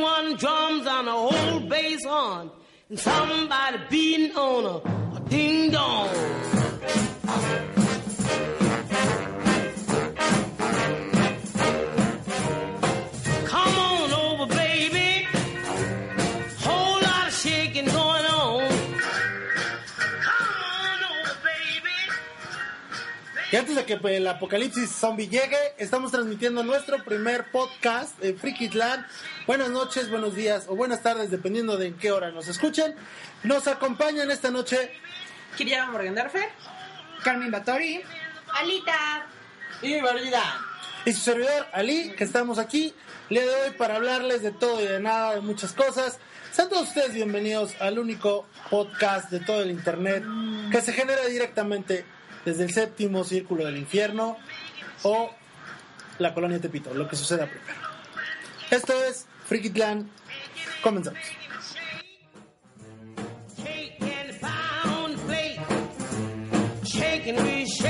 one drums and a whole bass on, and somebody beating on a, a ding dong. Y antes de que el apocalipsis zombie llegue, estamos transmitiendo nuestro primer podcast de Frikitland. Buenas noches, buenos días o buenas tardes, dependiendo de en qué hora nos escuchen. Nos acompañan esta noche Kiria Morgendorfer. Carmen Batori. Alita. Y Marida. y su servidor Ali, que estamos aquí de hoy para hablarles de todo y de nada, de muchas cosas. Sean todos ustedes bienvenidos al único podcast de todo el internet que se genera directamente desde el séptimo círculo del infierno o la colonia Tepito, lo que suceda primero. Esto es Frikitland. Comenzamos. Cake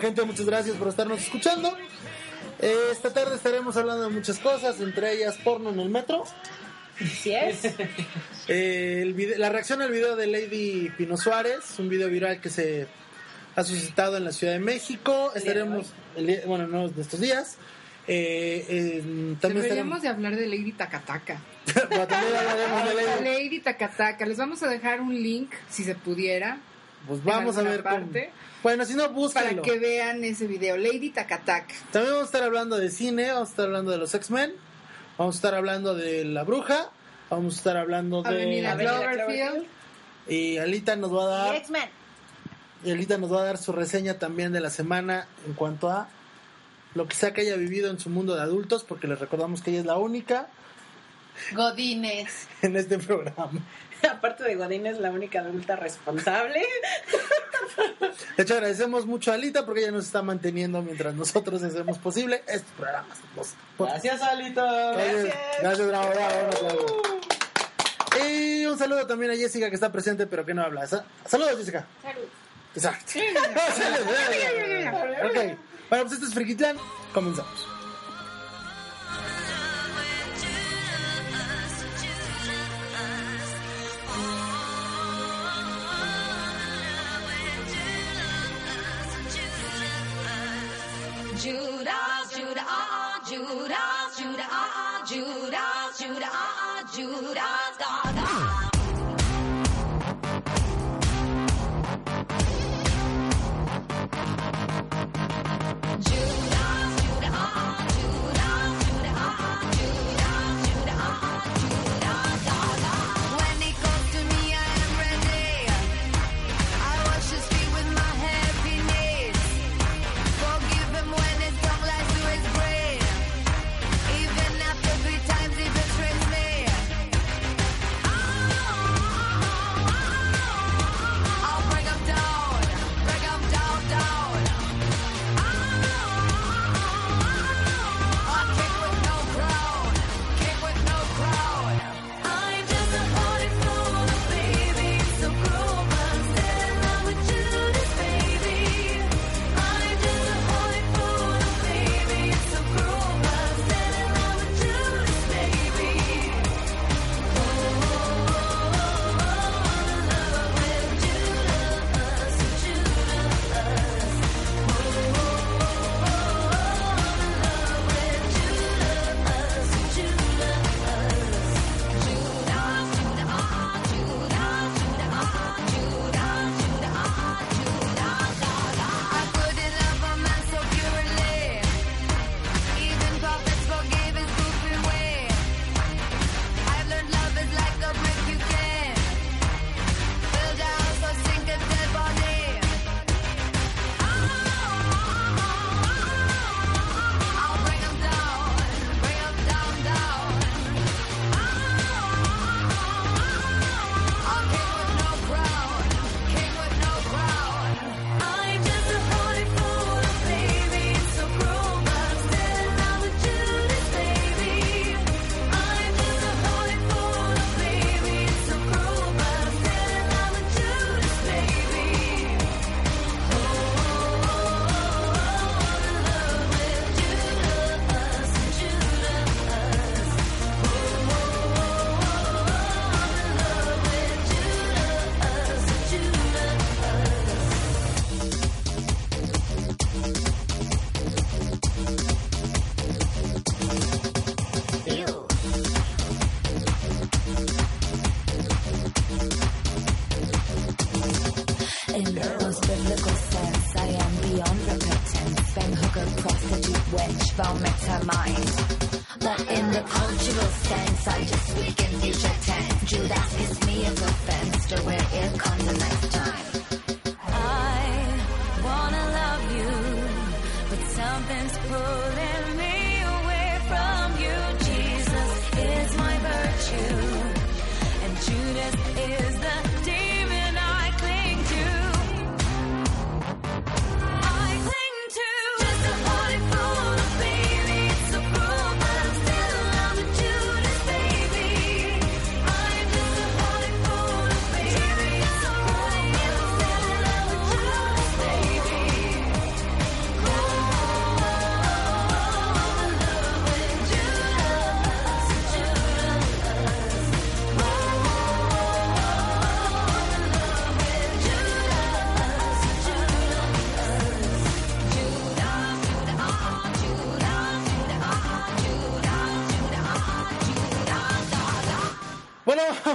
gente, muchas gracias por estarnos escuchando. Eh, esta tarde estaremos hablando de muchas cosas, entre ellas porno en el metro. Así es. Eh, el vide- la reacción al video de Lady Pino Suárez, un video viral que se ha suscitado en la Ciudad de México. Estaremos, el día- bueno, no de estos días. Eh, eh, también Deberíamos estaremos, de hablar de Lady Takataka. Hablaremos de Lady. Lady Takataka. Les vamos a dejar un link, si se pudiera, Pues vamos a ver cómo- parte. Bueno, si no, para búsquenlo. que vean ese video. Lady Takataka. También vamos a estar hablando de cine, vamos a estar hablando de los X-Men, vamos a estar hablando de La Bruja, vamos a estar hablando de... Avenida Cloverfield. Y Alita nos va a dar... X-Men. Y Alita nos va a dar su reseña también de la semana en cuanto a lo que sea que haya vivido en su mundo de adultos, porque les recordamos que ella es la única Godines. en este programa. Aparte de Godín es la única adulta responsable. De hecho, agradecemos mucho a Alita porque ella nos está manteniendo mientras nosotros hacemos posible estos programas. Los- Gracias, Alito. Gracias, gracias, bravo, bravo, un aplauso. Y un saludo también a Jessica que está presente pero que no habla. Sa- Saludos, Jessica. Salud. Exacto. Saludos. ok. Bueno, pues este es Frikitlán. Comenzamos. Ah, ah, Judas, Judah, ah, ah, Judas, Judah, ah, ah, Judas, God, I just weaken you to ten. Judas is me a fence to where it comes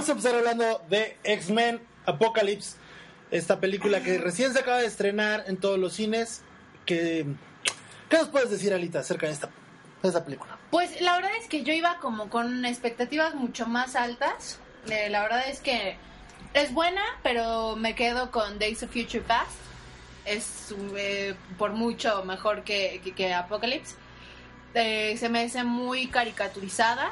vamos a empezar hablando de X-Men Apocalypse, esta película que recién se acaba de estrenar en todos los cines. Que, ¿Qué nos puedes decir, Alita, acerca de esta, de esta película? Pues la verdad es que yo iba como con expectativas mucho más altas. Eh, la verdad es que es buena, pero me quedo con Days of Future Past. Es eh, por mucho mejor que, que, que Apocalypse. Eh, se me hace muy caricaturizada.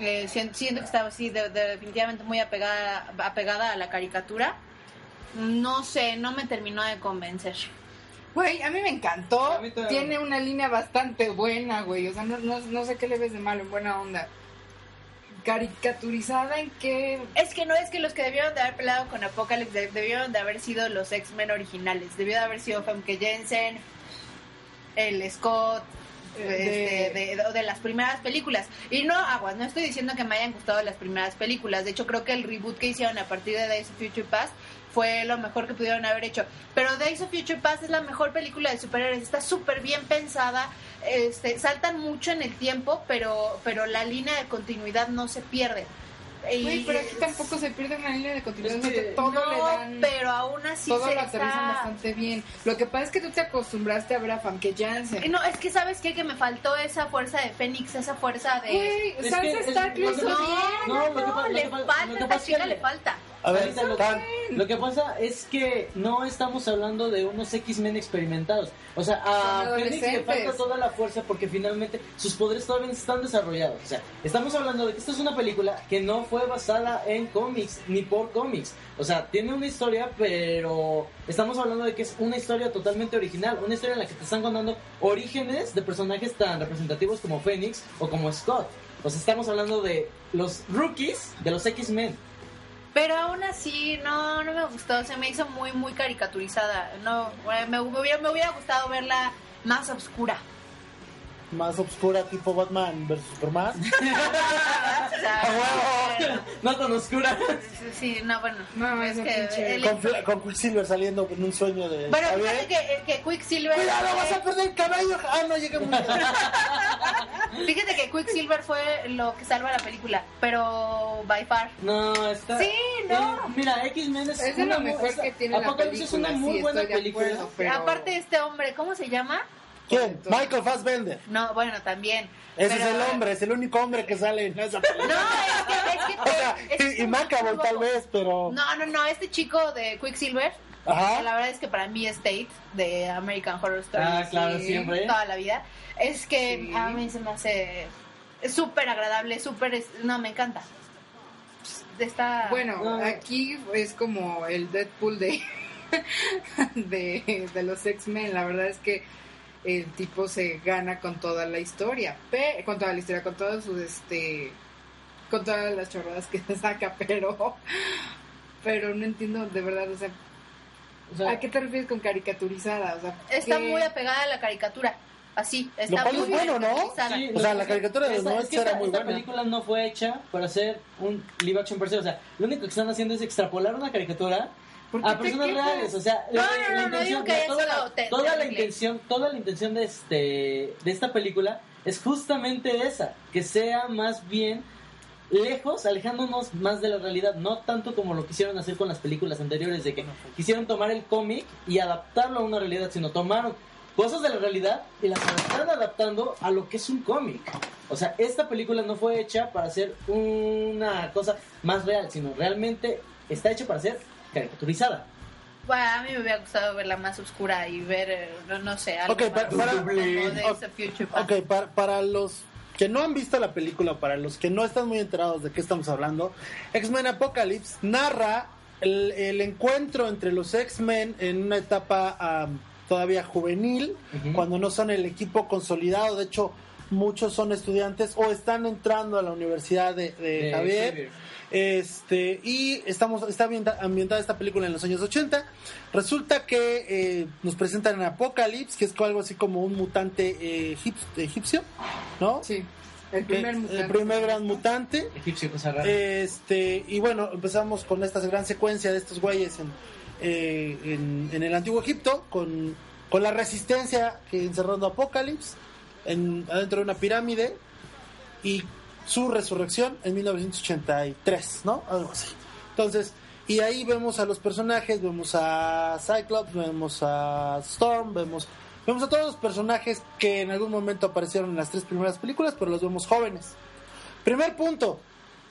Eh, siento, siento que estaba así, de- de- definitivamente muy apegada, apegada a la caricatura. No sé, no me terminó de convencer. Güey, a mí me encantó. Mí. Tiene una línea bastante buena, güey. O sea, no, no, no sé qué le ves de malo, en buena onda. Caricaturizada en qué. Es que no es que los que debieron de haber peleado con Apocalypse de- debieron de haber sido los X-Men originales. Debió de haber sido Femke Jensen, el Scott, De- este, de, de- de las primeras películas. Y no, aguas, no estoy diciendo que me hayan gustado las primeras películas. De hecho, creo que el reboot que hicieron a partir de Days of Future Past fue lo mejor que pudieron haber hecho. Pero Days of Future Past es la mejor película de superhéroes. Está súper bien pensada. Este, saltan mucho en el tiempo, pero, pero la línea de continuidad no se pierde. Güey, pero aquí tampoco se pierde una línea de continuidad. Es que- todo no, le dan. pero aún así todo se lo aterrizan está... bastante bien. Lo que pasa es que tú te acostumbraste a ver a Famke Janssen. No, es que sabes qué? que me faltó esa fuerza de Fénix, esa fuerza de... Güey, Es Sansa que es- Stark lo lo que hizo pasa- bien. no, No, no, le falta, esta chica le falta. A ver, lo, Tan- lo que pasa es que no estamos hablando de unos X-Men experimentados. O sea, a Phoenix le falta toda la fuerza porque finalmente sus poderes todavía están desarrollados. O sea, estamos hablando de que esta es una película que no fue basada en cómics ni por cómics. O sea, tiene una historia, pero estamos hablando de que es una historia totalmente original. Una historia en la que te están contando orígenes de personajes tan representativos como Phoenix o como Scott. O sea, estamos hablando de los rookies de los X-Men. Pero aún así, no, no me gustó, se me hizo muy, muy caricaturizada. No, eh, me, me hubiera, me hubiera gustado verla más oscura. Más oscura, tipo Batman versus Superman. O sea, bueno, No tan oscura. sí, no, bueno. No, es esa que pinche- el- con, Fla- con Quicksilver saliendo en un sueño de. Bueno, ¿Está fíjate que, que Quicksilver... ¡Cuidado, vas a perder el cabello! ¡Ah, no llegué muy Fíjate que Quicksilver fue lo que salva la película, pero by far. No, está. Sí, no. Eh, mira, X-Men es. Es de una lo muy- mejor esta- que tiene la Apocalipsis película. es una muy sí, buena película. acuerdo, pero... Aparte este hombre, ¿cómo se llama? ¿Quién? Michael Fassbender. No, bueno, también. Ese Pero- es el hombre, es el único hombre que sale en esa No, es que, es que O sea, es y, y tal vez, pero. No, no, no, este chico de Quicksilver, Ajá. la verdad es que para mí es Tate de American Horror Story. Ah, claro, sí, siempre. Toda la vida. Es que Sí. a mí se me hace es súper agradable, súper... No, me encanta. Está... Bueno, No. aquí es como el Deadpool de, de, de los X-Men. La verdad es que el tipo se gana con toda la historia, pe- con toda la historia, con todos sus, este, con todas las chorradas que se saca, pero, pero no entiendo de verdad, o sea, O sea, ¿a qué te refieres con caricaturizada? O sea, Está ¿qué? muy apegada a la caricatura. Así, Lo está cual muy es bueno, ¿no? caricaturizada. sí, O sea, lo- la caricatura de los esta- 90 es que esta, era muy esta buena. película no fue hecha para hacer un live action per se. O sea, lo único que están haciendo es extrapolar una caricatura ¿Por qué a personas reales. O sea, No, la, no, la no, no intención, la- toda, la, te- toda la terrible. intención, toda la intención de este de esta película es justamente esa, que sea más bien lejos, alejándonos más de la realidad, no tanto como lo quisieron hacer con las películas anteriores de que quisieron tomar el cómic y adaptarlo a una realidad, sino tomaron cosas de la realidad y las están adaptando a lo que es un cómic. O sea, esta película no fue hecha para ser una cosa más real, sino realmente está hecha para ser caricaturizada. Bueno, a mí me hubiera gustado verla más oscura y ver, eh, no, no sé, algo Ok, para- más para- como Days of Future Past. Ok, para, para los que no han visto la película, para los que no están muy enterados de qué estamos hablando, X-Men Apocalypse narra el, el encuentro entre los X-Men en una etapa am, todavía juvenil, cuando no son el equipo consolidado, de hecho muchos son estudiantes o están entrando a la Universidad de, de De Javier. Xavier. Este, y estamos, está ambienta- ambientada esta película en los años 80. Resulta que eh, nos presentan a Apocalypse, que es algo así como un mutante eh, egip- egipcio, ¿no? Sí, el primer mutante. el primer gran mutante. Egipcio, cosa rara. Este, y bueno, empezamos con esta gran secuencia de estos güeyes en, eh, en, en el antiguo Egipto, con, con la resistencia que encerrando a Apocalypse en, adentro de una pirámide y su resurrección en 1983, ¿no? Algo así. Entonces, y ahí vemos a los personajes, vemos a Cyclops, vemos a Storm, vemos, vemos a todos los personajes que en algún momento aparecieron en las tres primeras películas, pero los vemos jóvenes. Primer punto.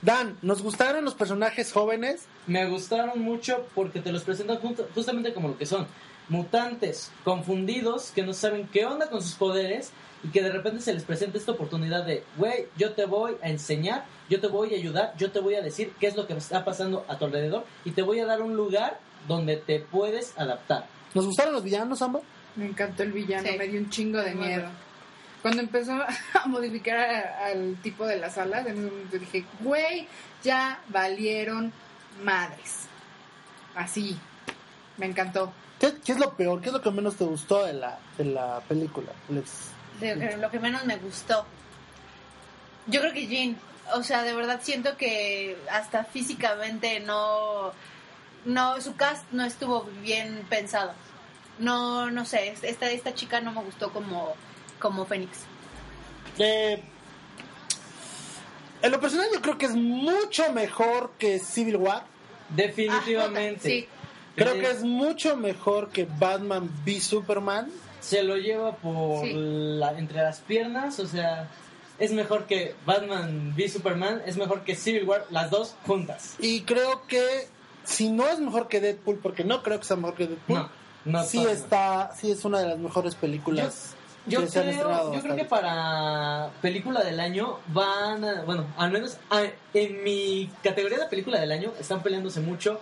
Dan, ¿nos gustaron los personajes jóvenes? Me gustaron mucho porque te los presentan justamente como lo que son. Mutantes confundidos que no saben qué onda con sus poderes y que de repente se les presenta esta oportunidad de, güey, yo te voy a enseñar, yo te voy a ayudar, yo te voy a decir qué es lo que está pasando a tu alrededor y te voy a dar un lugar donde te puedes adaptar. ¿Nos gustaron los villanos, Amba? Me encantó el villano, Sí. me dio un chingo de miedo. Cuando empezó a modificar a- al tipo de las alas, en ese momento dije, güey, ya valieron madres. Así. Me encantó. ¿Qué, qué es lo peor? ¿Qué es lo que menos te gustó de la, de la película? Alex? De lo que menos me gustó. Yo creo que Jean, o sea, de verdad siento que hasta físicamente no, no, su cast no estuvo bien pensado. No, no sé, esta, esta chica no me gustó como, como Fénix. Eh, en lo personal yo creo que es mucho mejor que Civil War. Definitivamente. Ah, sí. Creo que es mucho mejor que Batman v Superman. Se lo lleva por Sí. la, entre las piernas, o sea, es mejor que Batman v Superman, es mejor que Civil War, las dos juntas. Y creo que si no es mejor que Deadpool, porque no creo que sea mejor que Deadpool, No, no sí está, sí es una de las mejores películas Yo que se han creo, estrenado. yo creo que para película del año van a, bueno, al menos a- en mi categoría de película del año están peleándose mucho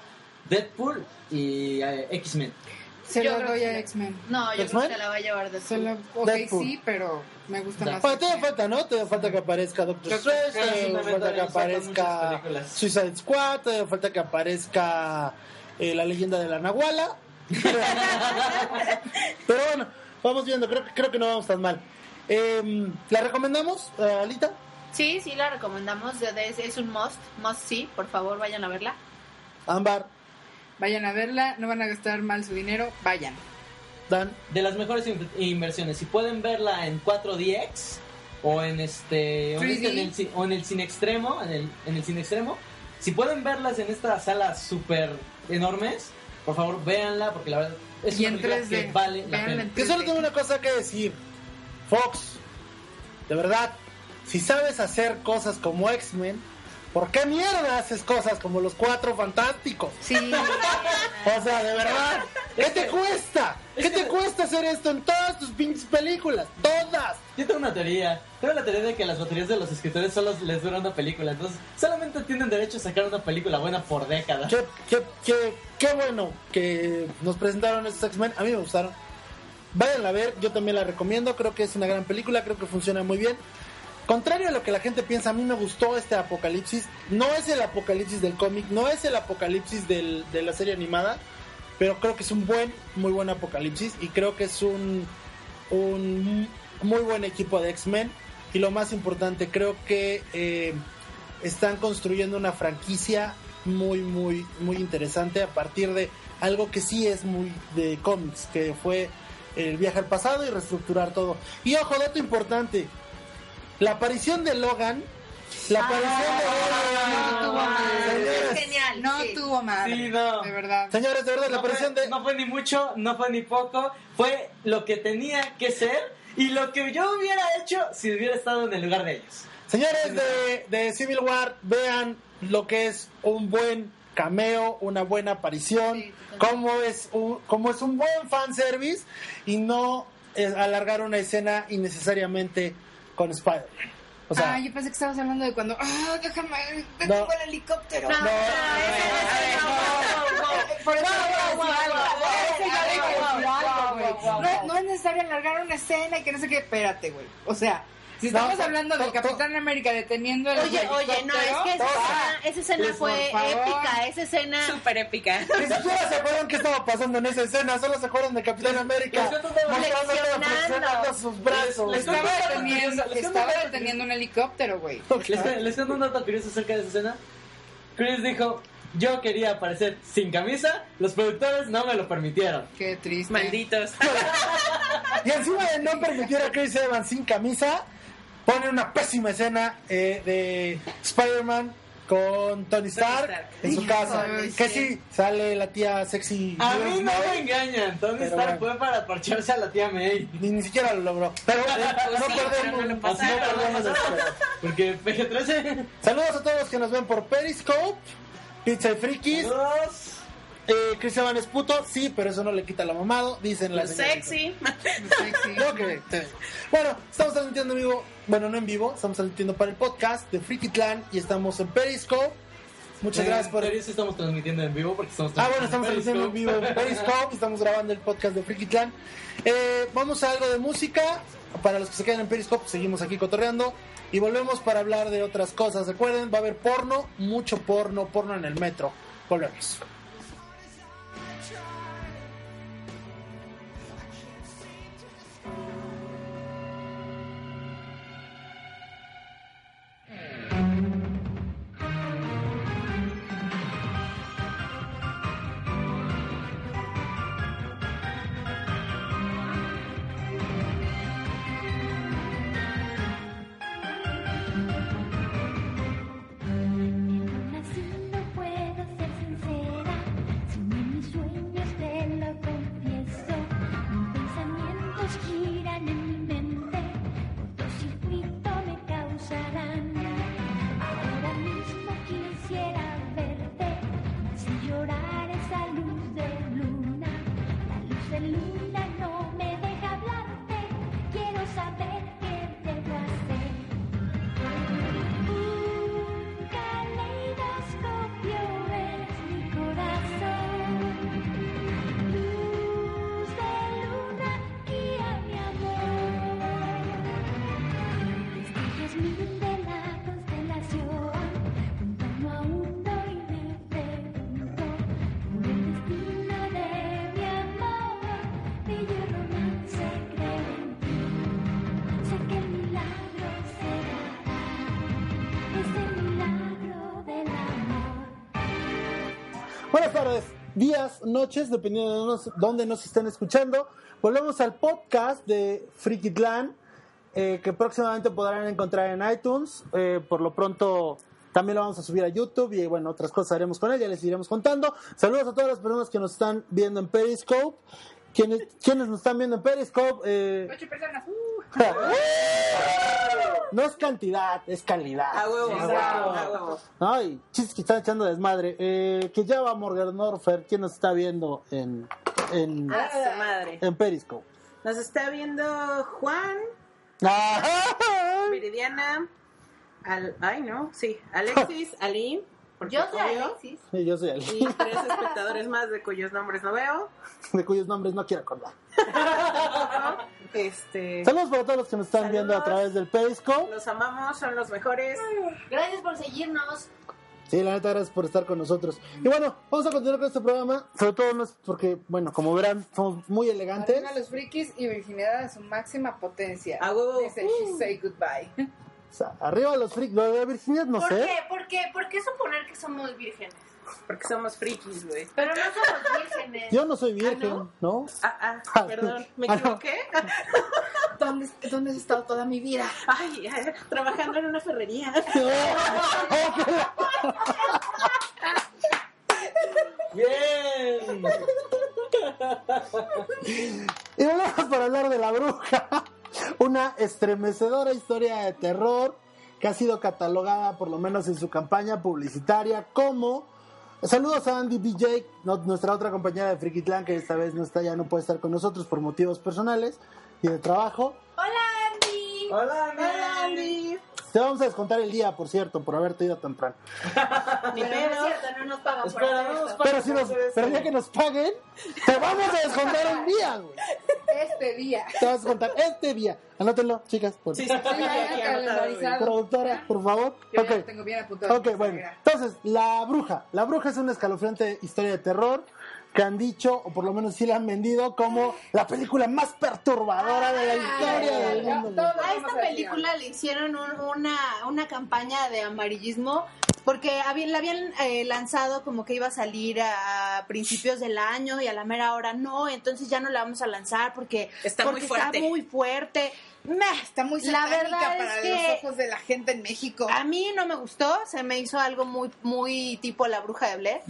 Deadpool y eh, X-Men. Se Yo lo creo doy a. X-Men. No, yo creo que la va a llevar de Se lo- ok, Deadpool. sí, pero me gusta Da- más. Bueno, todavía falta, ¿no? Todavía falta que aparezca Doctor Strange, todavía falta que aparezca. Suicide Squad, todavía falta que aparezca eh, la leyenda de la Nahuala. Pero bueno, vamos viendo, creo, que- creo que no vamos tan mal. Eh, ¿La recomendamos, eh, Alita? Sí, sí, la recomendamos. Es, es un must, must sí, por favor vayan a verla. Ámbar, Vayan a verla, no van a gastar mal su dinero, vayan. Dan. De las mejores in- inversiones, si pueden verla en 4DX o en este o en, 3D. este- en el, o en el cine extremo, en el, en el cine extremo, si pueden verlas en estas salas súper enormes, por favor véanla porque la verdad es Y una en película 3D. que vale la pena. en Que solo tengo una cosa que decir. Fox, de verdad, si sabes hacer cosas como X-Men, ¿por qué mierda haces cosas como los cuatro fantásticos? Sí. O sea, de verdad, ¿qué te cuesta? ¿Qué te cuesta hacer esto en todas tus pinches películas? ¡Todas! Yo tengo una teoría. Tengo la teoría de que las baterías de los escritores solo les dura una película. Entonces, solamente tienen derecho a sacar una película buena por década. Qué, qué, qué, qué bueno que nos presentaron estos X-Men. A mí me gustaron. Vayan a ver, yo también la recomiendo. Creo que es una gran película, creo que funciona muy bien. Contrario a lo que la gente piensa, a mí me gustó este apocalipsis. No es el apocalipsis del cómic, no es el apocalipsis del- de la serie animada, pero creo que es un buen, muy buen apocalipsis y creo que es un, un muy buen equipo de X-Men. Y lo más importante, creo que eh, están construyendo una franquicia muy, muy, muy interesante a partir de algo que sí es muy de cómics, que fue el viaje al pasado y reestructurar todo. Y ojo, dato importante, la aparición de Logan, la aparición de Logan, Ah, señores, es genial. no Sí. tuvo madre. Sí, no. De verdad. Señores, de verdad, la no, fue, aparición de... no fue ni mucho, no fue ni poco, fue lo que tenía que ser y lo que yo hubiera hecho si hubiera estado en el lugar de ellos. Señores de, de Civil War, vean lo que es un buen cameo, una buena aparición, Sí, cómo es un, cómo es un buen fanservice y no eh, alargar una escena innecesariamente con Spider-Man. O sea, ah, yo pensé que estabas hablando de cuando. Ah, déjame. No. El helicóptero. No, no, no, no, no es necesario alargar una escena y que no sé qué. Espérate, güey. O sea, si No, estamos hablando del Capitán América deteniendo el Oye, oye, no, es que esa escena, esa escena Pues, fue épica, esa escena... Súper épica. Ni siquiera se acuerdan qué estaba pasando en esa escena, solo se acuerdan de Capitán América flexionando. sus brazos. Les- les Estaba deteniendo, estaba deteniendo un helicóptero, güey. Les, les cuento un dato curioso acerca de esa escena. Chris dijo, yo quería aparecer sin camisa, los productores no me lo permitieron. Qué triste. Malditos. Y encima de no permitir a Chris Evans sin camisa, pone una pésima escena eh, de Spider-Man con Tony Stark, Stark. en su casa. Ay, que sí. sí, sale la tía sexy. A mí no May, me engañan, Tony Stark bueno. fue para parcharse a la tía May. Ni, ni siquiera lo logró. Pero eh, no sí, perdemos, no. Porque PG-13... Saludos a todos los que nos ven por Periscope, Pizza y Frikis. Dos. Eh, Chris Evans es puto, sí, pero eso no le quita la mamado, dicen las Sexy. Sexy. Que. Bueno, estamos transmitiendo en vivo, bueno, no en vivo, estamos transmitiendo para el podcast de Freaky Clan y estamos en Periscope. Muchas Eh, gracias por. sí estamos transmitiendo en vivo porque estamos Ah, bueno, estamos transmitiendo en vivo en Periscope, estamos grabando el podcast de Freaky Clan. Eh, vamos a algo de música. Para los que se quedan en Periscope, seguimos aquí cotorreando. Y volvemos para hablar de otras cosas. Recuerden, va a haber porno, mucho porno, porno en el metro. Volvemos. Buenas tardes, días, noches, dependiendo de nos- dónde nos estén escuchando. Volvemos al podcast de Freaky Clan, eh, que próximamente podrán encontrar en iTunes. Eh, por lo pronto también lo vamos a subir a YouTube y bueno, otras cosas haremos con él, ya les iremos contando. Saludos a todas las personas que nos están viendo en Periscope. Quienes nos están viendo en Periscope, eh, Ocho personas. Uh. no es cantidad, es calidad. A huevo, A a huevo, a huevo. Ay, chistes que están echando desmadre. Eh, que ya va Morgan Norfer, ¿quién nos está viendo en, en, madre. Periscope? Nos está viendo Juan, Al, ay no, sí, Alexis, Ali, Yo soy obvio, Alexis. Sí, yo soy y tres espectadores más de cuyos nombres no veo. de cuyos nombres no quiero acordar. Este, Saludos para todos los que nos están Saludos. viendo a través del Periscope. los amamos, son los mejores. Gracias por seguirnos. Sí, la neta, gracias por estar con nosotros. Y bueno, vamos a continuar con este programa. Sobre todo no es porque, bueno, como verán, somos muy elegantes. Arriba los frikis y virginidad a su máxima potencia. A huevo. Dice She Say Goodbye. O sea, arriba los freaks. Lo de virginidad no ¿Por sé. qué? ¿Por qué? ¿Por qué suponer que somos vírgenes? Porque somos frikis, güey. Pero no somos vírgenes. Yo no soy virgen, ¿no? ¿no? Ah, ah, Ah, perdón, ¿me ah, no. equivoqué? ¿Dónde, ¿Dónde has estado toda mi vida? Ay, eh, trabajando en una ferrería. Bien. Y volvemos para hablar de La Bruja, una estremecedora historia de terror que ha sido catalogada, por lo menos en su campaña publicitaria, como... Saludos a Andy BJ, no- nuestra otra compañera de Frikitlán, que esta vez no está, ya no puede estar con nosotros por motivos personales y de trabajo. Hola, Andy. Hola, Andy. Hola, Andy. Te vamos a descontar el día, por cierto, por haberte ido temprano. Ni Pero no es pedo. cierto, no nos pagan por Espera, hacer no nos. Pero si nos, pero el día que nos paguen, te vamos a descontar un día, güey. Este día. Te vas a descontar este día. Anótenlo, chicas, por Sí, sí, Sí, ya, ya. Productora, por favor. Yo Ok. ya lo tengo bien apuntado. Ok, bueno. Entonces, La Bruja. La Bruja es una escalofriante historia de terror que han dicho, o por lo menos sí la han vendido, como la película más perturbadora de la historia del mundo. A esta película le hicieron un- una, una campaña de amarillismo porque habían, la habían eh, lanzado como que iba a salir a principios del año y a la mera hora no, entonces ya no la vamos a lanzar porque Está muy porque fuerte. Está muy fuerte. Meh, Está muy la verdad para es que los ojos de la gente en México. a mí no me gustó, se me hizo algo muy muy tipo la bruja de Blair.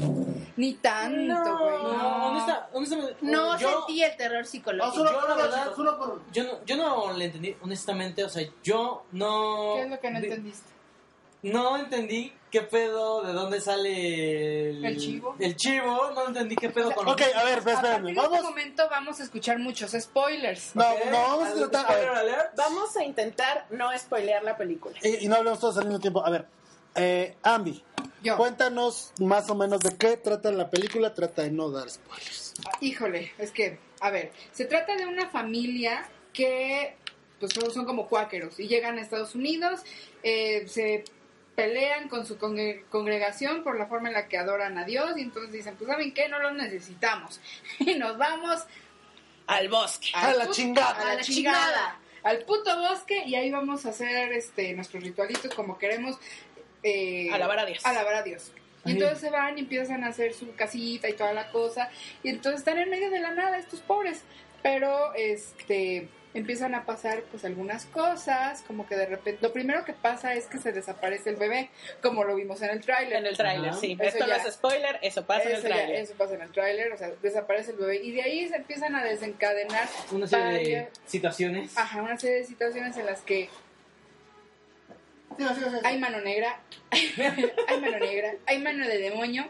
Ni tanto, No. güey. No, honesta- honestamente. No yo, sentí el terror No, psicológico. solo Yo, la verdad- solo por. Yo no, yo no le entendí, honestamente, o sea, yo no... ¿Qué es lo que no de- entendiste? No entendí qué pedo, de dónde sale el... ¿El chivo? El chivo, no entendí qué pedo con... Ok, a ver, A partir Vamos. este momento vamos a escuchar muchos spoilers. No, no, vamos a ¿algún tratar. a ver, spoiler alert? Vamos a intentar no spoilear la película. y, y no hablemos todos al mismo tiempo. A ver, eh, Ambi, Yo. cuéntanos más o menos de qué trata la película. Trata de no dar spoilers. Híjole, es que, a ver, se trata de una familia que pues son, son como cuáqueros y llegan a Estados Unidos, eh, se pelean con su congre- congregación por la forma en la que adoran a Dios y entonces dicen, pues ¿saben qué? No los necesitamos y nos vamos Al bosque. A la chingada. a la A la chingada, chingada. al puto bosque y ahí vamos a hacer este nuestros ritualitos como queremos eh, Alabar a Dios. alabar a Dios. Y entonces se van y empiezan a hacer su casita y toda la cosa. Y entonces están en medio de la nada estos pobres. Pero este empiezan a pasar pues algunas cosas, como que de repente lo primero que pasa es que se desaparece el bebé, como lo vimos en el tráiler. En el tráiler, sí. Eso Esto no ya. es spoiler, eso pasa en el tráiler. eso pasa en el tráiler, o sea, desaparece el bebé y de ahí se empiezan a desencadenar Una serie de situaciones. ajá, una serie de situaciones en las que hay mano negra, hay mano negra, hay mano de demonio,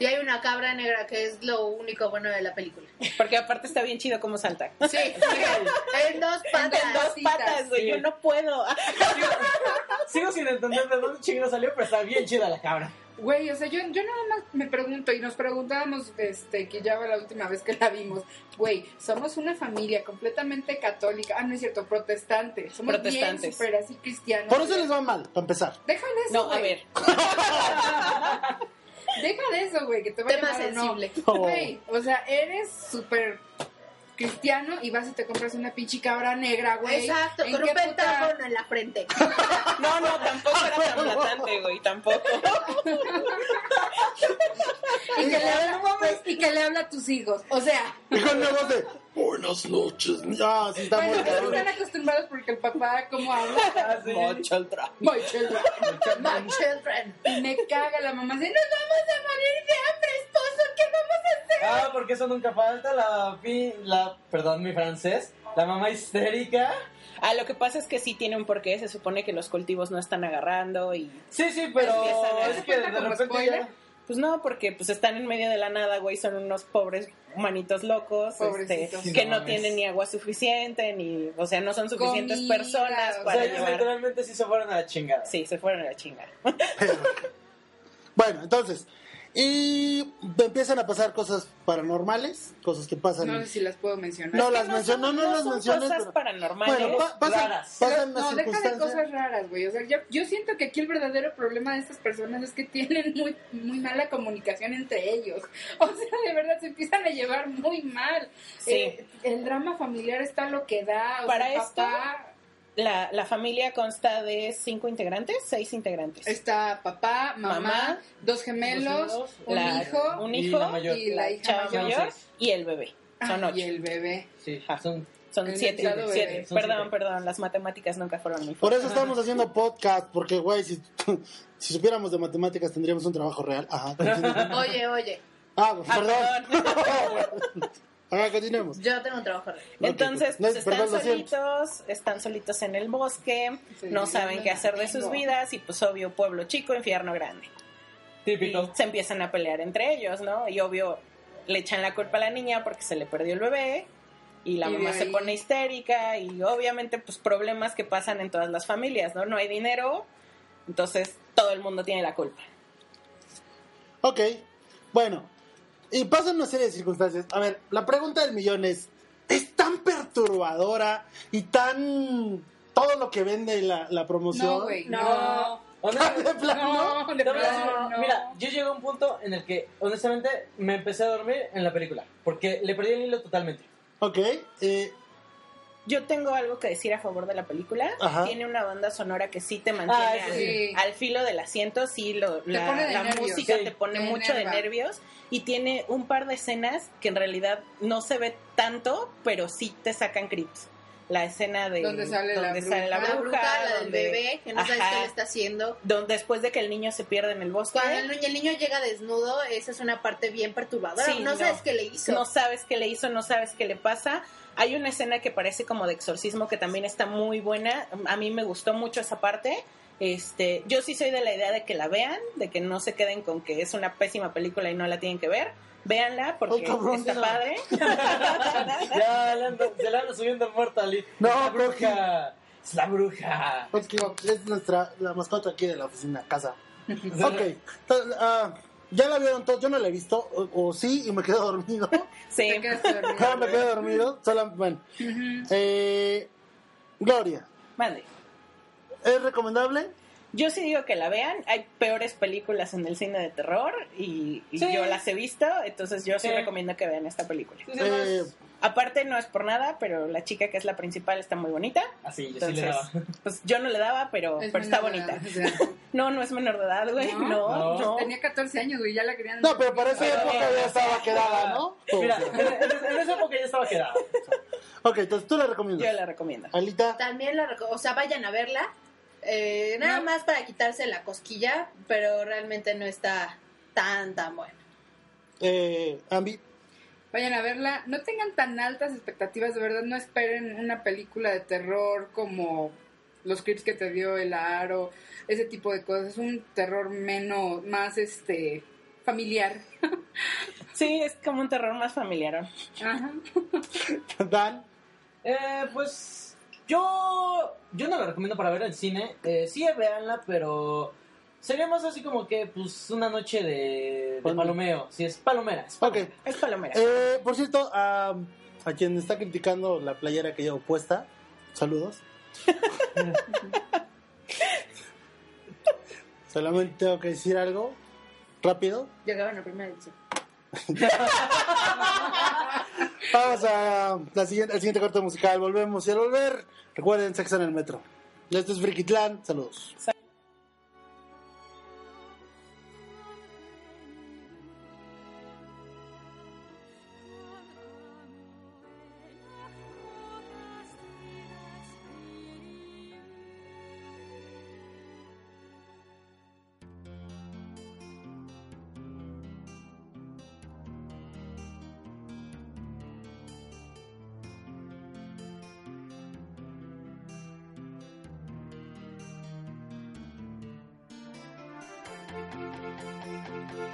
Y hay una cabra negra que es lo único bueno de la película. Porque aparte está bien chido cómo salta. Sí, en dos patas. En dos patas, güey. Sí. Yo no puedo. Sigo sin entender de dónde chingo salió, pero está bien chida la cabra. Güey, o sea, yo, yo nada más me pregunto y nos preguntábamos, este, que ya va la última vez que la vimos, güey, somos una familia completamente católica, ah, no es cierto, protestante, somos Protestantes. bien súper así cristianos. Por eso les va mal, para empezar. Déjale eso, No, a ver. Deja de eso, güey, que te vaya Tema mal o no. sensible. Oh. Güey, o sea, eres súper cristiano y vas y te compras una pinche cabra negra, güey. Exacto, ¿En con un puta- pentágono en la frente. No, no, tampoco era tan blatante, güey. Tampoco. Y que, le habla, pues, y que le habla a tus hijos. O sea, Y con de Buenas noches. Ah, sí, está bueno, están acostumbrados porque el papá, ¿cómo habla? Ah, el tra- My children. My children. Y me caga la mamá. Dice, nos vamos a morir de hambre, esposo. ¿Qué vamos a hacer? Ah, porque eso nunca falta, la, la, perdón mi francés, la mamá histérica. Ah, lo que pasa es que sí tiene un porqué. Se supone que los cultivos no están agarrando y... Sí, sí, pero a- es que de ¿Cuenta como repente ya... Pues no, porque pues están en medio de la nada, güey. Son unos pobres humanitos locos. Este, que No tienen ni agua suficiente, ni... O sea, no son suficientes Comida, personas o O para sea, ellos llevar... literalmente sí se fueron a la chingada. Sí, se fueron a la chingada. Pero- Bueno, entonces. Y empiezan a pasar cosas paranormales, cosas que pasan. No sé si las puedo mencionar. No Es que las menciono, son- no, las son menciones. cosas pero- paranormales. Bueno, pa- pasan, raras. pasan no, deja de cosas raras, güey. O sea, yo, yo siento que aquí el verdadero problema de estas personas es que tienen muy, muy mala comunicación entre ellos. O sea, de verdad se empiezan a llevar muy mal. Sí. Eh, el drama familiar está lo que da. O Para sea, esto- papá, La, la familia consta de cinco integrantes, seis integrantes. está papá, mamá, Mamá, dos gemelos, dos gemelos, un la- hijo un y hijo, la mayor. y la hija chava mayor. mayor y el bebé. Son Ah, ocho. y el bebé. Sí, son... Son siete. siete. Son Perdón, siete. perdón, las matemáticas nunca fueron mi Por eso estamos haciendo podcast, porque, güey, si, si supiéramos de matemáticas tendríamos un trabajo real. Ajá. Oye, oye. Ah, pues, Ah, perdón. Ahora continuemos. Yo tengo un trabajo. Entonces, No, pues están perdón, solitos, están solitos en el bosque, Sí, no saben qué hacer de sus vidas y pues obvio, pueblo chico, infierno grande. Típico. Y se empiezan a pelear entre ellos, ¿no? Y obvio, le echan la culpa a la niña porque se le perdió el bebé y la Y mamá se ahí- pone histérica y obviamente pues problemas que pasan en todas las familias, ¿no? No hay dinero, entonces todo el mundo tiene la culpa. Ok, bueno. Y pasan una serie de circunstancias. A ver, la pregunta del millón es, ¿es tan perturbadora y tan... todo lo que vende la, la promoción? No, güey. No. Honestamente, ¿De plano? No, de plano, no. Mira, yo llegué a un punto en el que, honestamente, me empecé a dormir en la película. Porque le perdí el hilo totalmente. Ok, eh, Yo tengo algo que decir a favor de la película. Ajá. Tiene una banda sonora que sí te mantiene Ah, al, sí. al filo del asiento, sí, lo- la, la nervios. música Sí. te pone Te mucho de nervios y tiene un par de escenas que en realidad no se ve tanto, pero sí te sacan creeps. La escena de Donde sale la donde sale la bruja. La bruja, bruja, la del bebé, que no sabes Ajá. qué le está haciendo. donde después de que el niño se pierde en el bosque, Cuando el, niño- el niño llega desnudo, esa es una parte bien perturbadora. Sí, no, no. sabes qué le hizo. no sabes qué le hizo, no sabes qué le pasa. Hay una escena que parece como de exorcismo que también está muy buena. A mí me gustó mucho esa parte. Este, yo sí soy de la idea de que la vean, de que no se queden con que es una pésima película y no la tienen que ver. Véanla porque cabrón, está padre. ya le ando, se le anda subiendo el muerto al No, Es la bruja. Es la bruja. ok, es nuestra, la mascota aquí de la oficina, casa. Ok, entonces, ah, ya la vieron todos, yo no la he visto, o, o sí, y me quedo dormido. Sí. Te quedaste dormido, Ah, me quedo dormido, solo, bueno. Eh, Gloria, Mande. ¿es recomendable? Yo sí digo que la vean. Hay peores películas en el cine de terror y, y Sí. yo las he visto, entonces yo sí, Sí. recomiendo que vean esta película. Sí, sí, Eh, Aparte no es por nada, pero la chica que es la principal está muy bonita. Así, yo sí le daba. pues yo no le daba, pero, Es pero está bonita. edad, o sea, No, no es menor de edad, güey. ¿No? No, no. No. Tenía 14 años, güey, ya la querían. no, pero para esa época ya estaba quedada, ¿no? Mira, en, en- esa época ya estaba quedado. Ok, entonces tú la recomiendas. Yo la recomiendo. Alita, También la reco- o sea, vayan a verla. eh, nada No. más para quitarse la cosquilla, pero realmente no está tan, tan buena. eh, Ambi, Vayan a verla. No tengan tan altas expectativas, de verdad. No esperen una película de terror como los clips que te dio el aro, ese tipo de cosas. Es un terror menos, más este familiar. Sí, es como un terror más familiar. Ajá. Dan, Eh, pues yo yo no la recomiendo para ver en cine. Eh, sí, véanla, pero sería más así como que pues una noche de, de Pal- palomeo. Si es palomera. Es ok. palomera. Es palomera. Eh, por cierto, a, a quien está criticando la playera que llevo puesta, saludos. Solamente tengo que decir algo rápido. Llegaron a la primera edición. Vamos a la siguiente, al siguiente corte musical. Volvemos y al volver, recuerden sexo en el metro. Esto es Frikitlán. Saludos.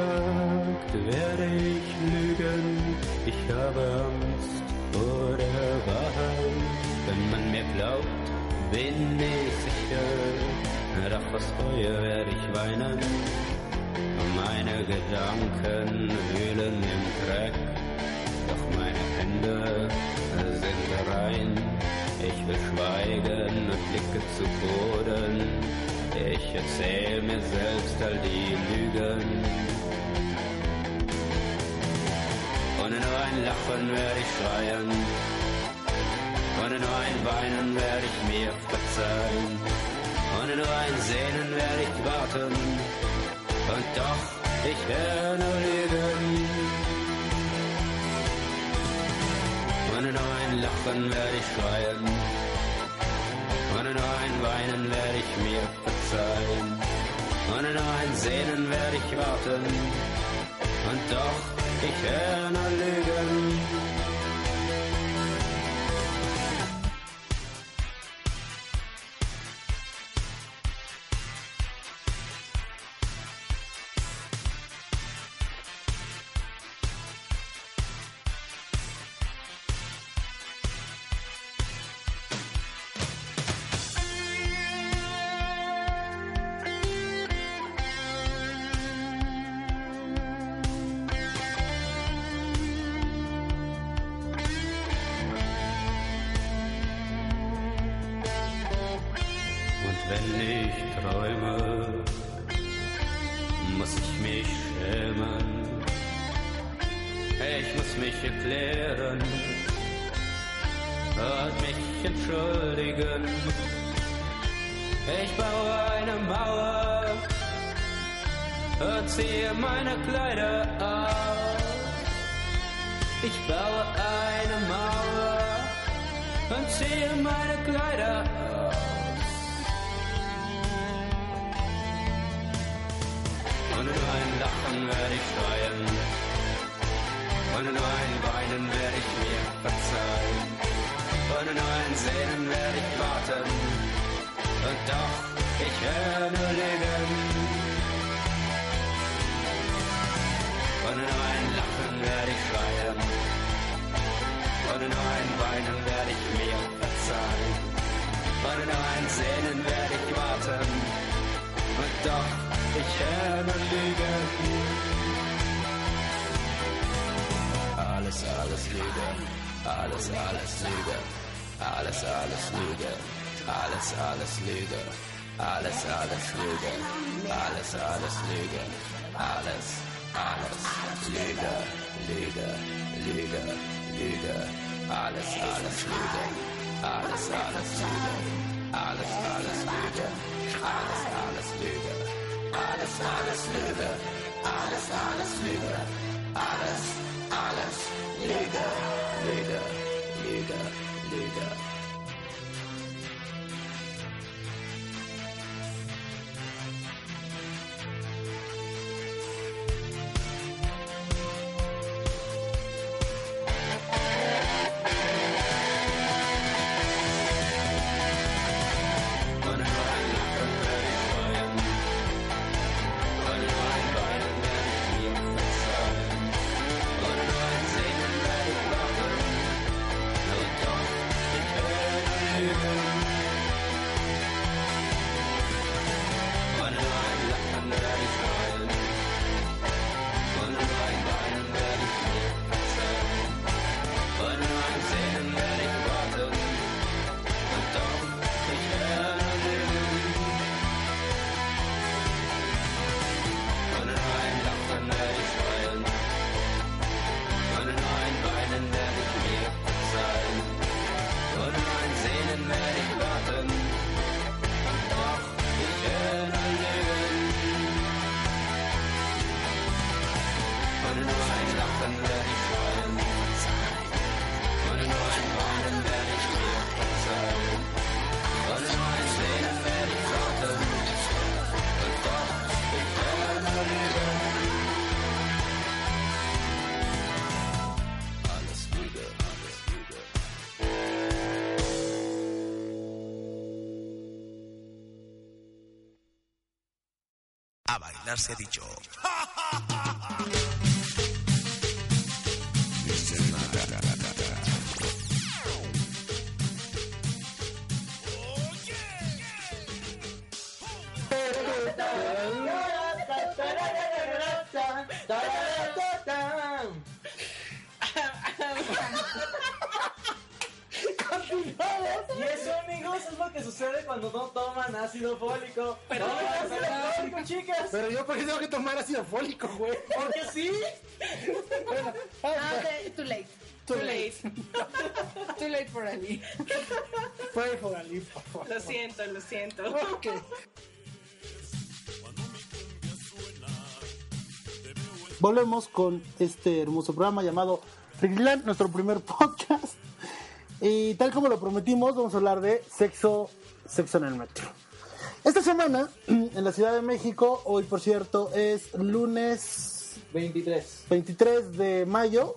man mich fragt, werde ich lügen. Ich habe Angst vor der Wahrheit. Wenn man mir glaubt, bin ich sicher. Doch aus Reue werde ich weinen. Meine Gedanken wühlen im Dreck. Doch meine Hände sind rein. Ich Ich will schweigen und blicke zu Boden. Ich erzähl mir selbst all die Lügen. Ein Lachen werde ich schreien. Ohne nur ein Weinen werde ich mir verzeihen. Ohne nur ein Sehnen werde ich warten. Und doch, ich werde lügen. Ohne nur ein Lachen werde ich schreien. Ohne nur ein Weinen werde ich mir verzeihen. Ohne nur ein Sehnen werde ich warten. Und doch, ich werde nur lügen. Wenn ich träume, muss ich mich schämen. Ich muss mich erklären und mich entschuldigen. Ich baue eine Mauer und ziehe meine Kleider aus. Ich baue eine Mauer und ziehe meine Kleider aus. Werde ich schreien. Ohne nur ein Weinen werde ich mir verzeihen. Ohne nur ein Sehnen werde ich warten. Und doch, ich werde leben. Ohne nur ein Lachen werde ich schreien. Ohne nur ein Weinen werde ich mir verzeihen. Ohne nur ein Sehnen werde ich warten. Und doch, ich werde lügen. Alles, alles Lüge. Alles, alles Lüge. Alles, alles Lüge. Alles, alles Lüge. Alles, alles Lüge. Alles, alles Lüge. Alles, alles Lüge. Lüge, Lüge, Lüge. Alles, alles Lüge. Alles, alles Lüge. Alles, alles Lüge. Alles, alles Lüge. Alles, alles Lüge. Alles, alles Lüge. Alles, alles Lüge. Lüge, Lüge, Lüge. Ohne quedarse dicho. Y eso, amigos, es lo que sucede cuando no toman ácido fólico. Pero no, no, chicas. Pero yo, ¿por qué tengo que tomar ácido fólico, güey? Porque sí. Bueno, Ah, ah, too late. too late. Too late for Ali. Pray for Ali, por favor. Lo siento, lo siento. Ok. Volvemos con este hermoso programa llamado Frigland, nuestro primer podcast. Y tal como lo prometimos, vamos a hablar de sexo, sexo en el metro. Esta semana, en la Ciudad de México, hoy por cierto, es lunes 23. 23 de mayo.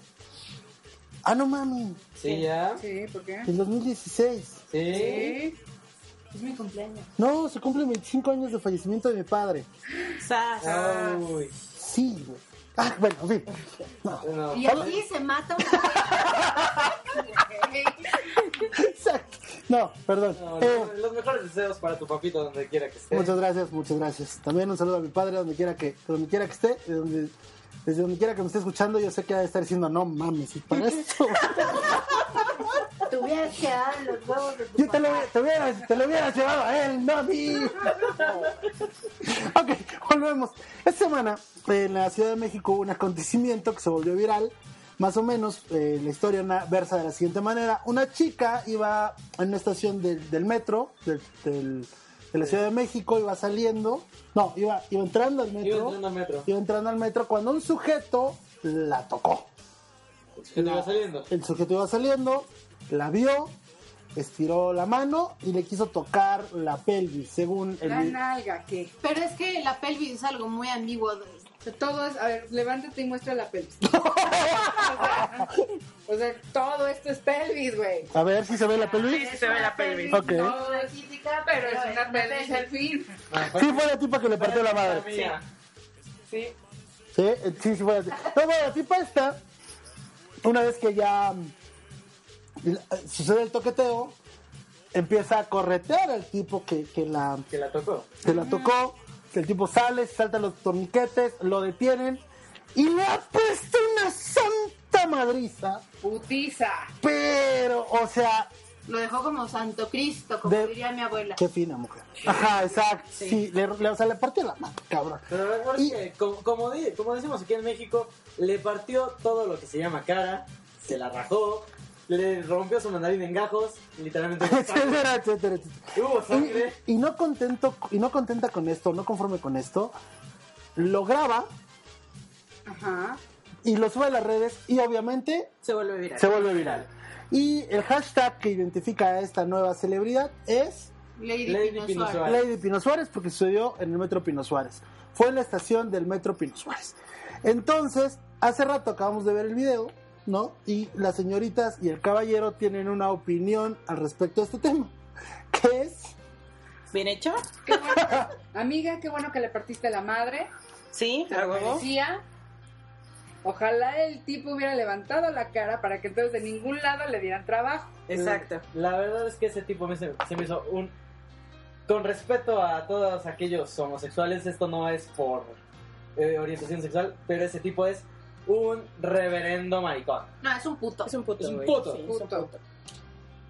Ah, no mami, Sí, ya. Sí, ¿por qué? del 2016. Sí. Sí. Es mi cumpleaños. No, se cumplen 25 años de fallecimiento de mi padre. Sas. Uy. Sí, güey. Ah, bueno, en fin. No. No. Y aquí se mata una. Exacto. No, perdón. No, Eh, los, los mejores deseos para tu papito donde quiera que esté. muchas gracias, muchas gracias. También un saludo a mi padre donde quiera que, donde quiera que esté, de donde- desde donde quiera que me esté escuchando, yo sé que ha de estar diciendo, no mames, y para esto. Te hubieras quedado en los huevos de tu Yo te lo, papá. te, hubieras, te lo hubieras llevado a él, no a mí. ok, volvemos. Esta semana en la Ciudad de México hubo un acontecimiento que se volvió viral. Más o menos, eh, la historia versa de la siguiente manera. Una chica iba en una estación del, del metro del, del- de la Ciudad de México, iba saliendo. No, iba, iba entrando al metro. Iba entrando al metro. Iba entrando al metro cuando un sujeto la tocó. Que te iba saliendo. El sujeto iba saliendo, la vio, estiró la mano y le quiso tocar la pelvis, según el La nalga, ¿qué? Pero es que la pelvis es algo muy ambiguo. O sea, todo es, a ver, levántate y muestra la pelvis. o, sea, o sea, todo esto es pelvis, güey. A ver si se ve la pelvis. Sí se ve la pelvis. Ok. Todo es física, pero es una pelvis al fin. Sí fue la tipa que le partió la madre. Sí. Sí, eh, sí, sí fue la tipa. No, bueno, la tipa esta, una vez que ya mm, sucede el toqueteo, empieza a corretear al tipo que, que la Que la tocó. que la tocó, el tipo sale, salta los torniquetes, lo detienen y le ha puesto una santa madriza. Putiza. Pero, o sea, Lo dejó como Santo Cristo, como De- diría mi abuela. qué fina mujer. Ajá, exacto. Sí, le, le- o sea, le partió la mano, cabrón. Pero recuerda Y- que, como, como, como decimos aquí en México, le partió todo lo que se llama cara, se la rajó, le rompió su mandarín en gajos, literalmente. etcétera, etcétera, etcétera. Hubo sangre. Y, y no contento, y no contenta con esto, no conforme con esto, lo graba Ajá. y lo sube a las redes y obviamente Se vuelve viral. se vuelve viral. Y el hashtag que identifica a esta nueva celebridad es Lady, Lady Pino Pino Suárez. Suárez. Lady Pino Suárez porque sucedió en el Metro Pino Suárez. Fue en la estación del Metro Pino Suárez. Entonces, hace rato acabamos de ver el video, ¿no? Y las señoritas y el caballero tienen una opinión al respecto de este tema. Que es... ¿Bien hecho? Qué bueno. Amiga, qué bueno que le partiste la madre. Sí, a lo. Ojalá el tipo hubiera levantado la cara para que entonces de ningún lado le dieran trabajo. Exacto. La verdad es que ese tipo me, se, se me hizo un... Con respeto a todos aquellos homosexuales, esto no es por eh, orientación sexual, pero ese tipo es un reverendo maricón. No, es un puto. Es un puto. Es un puto. Sí, es un Puto.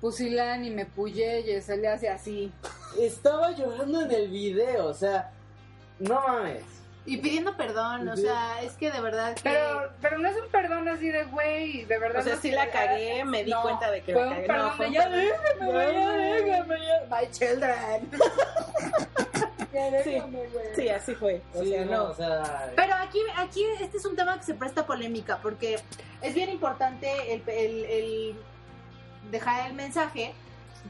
Pusilán y me puyé y se le hace así. Estaba llorando en el video, o sea, no mames. Y pidiendo perdón, o sea, es que de verdad que... Pero, pero no es un perdón así de güey, de verdad. O sea, no sí la cagué, me di no, cuenta de que fue la un cagué. perdón No, fue de un ya déjame, ya déjame. My children. Ya. Sí, así fue. O Sí, sea, no, no. o sea... Pero aquí, aquí este es un tema que se presta a polémica porque es bien importante el, el- el dejar el mensaje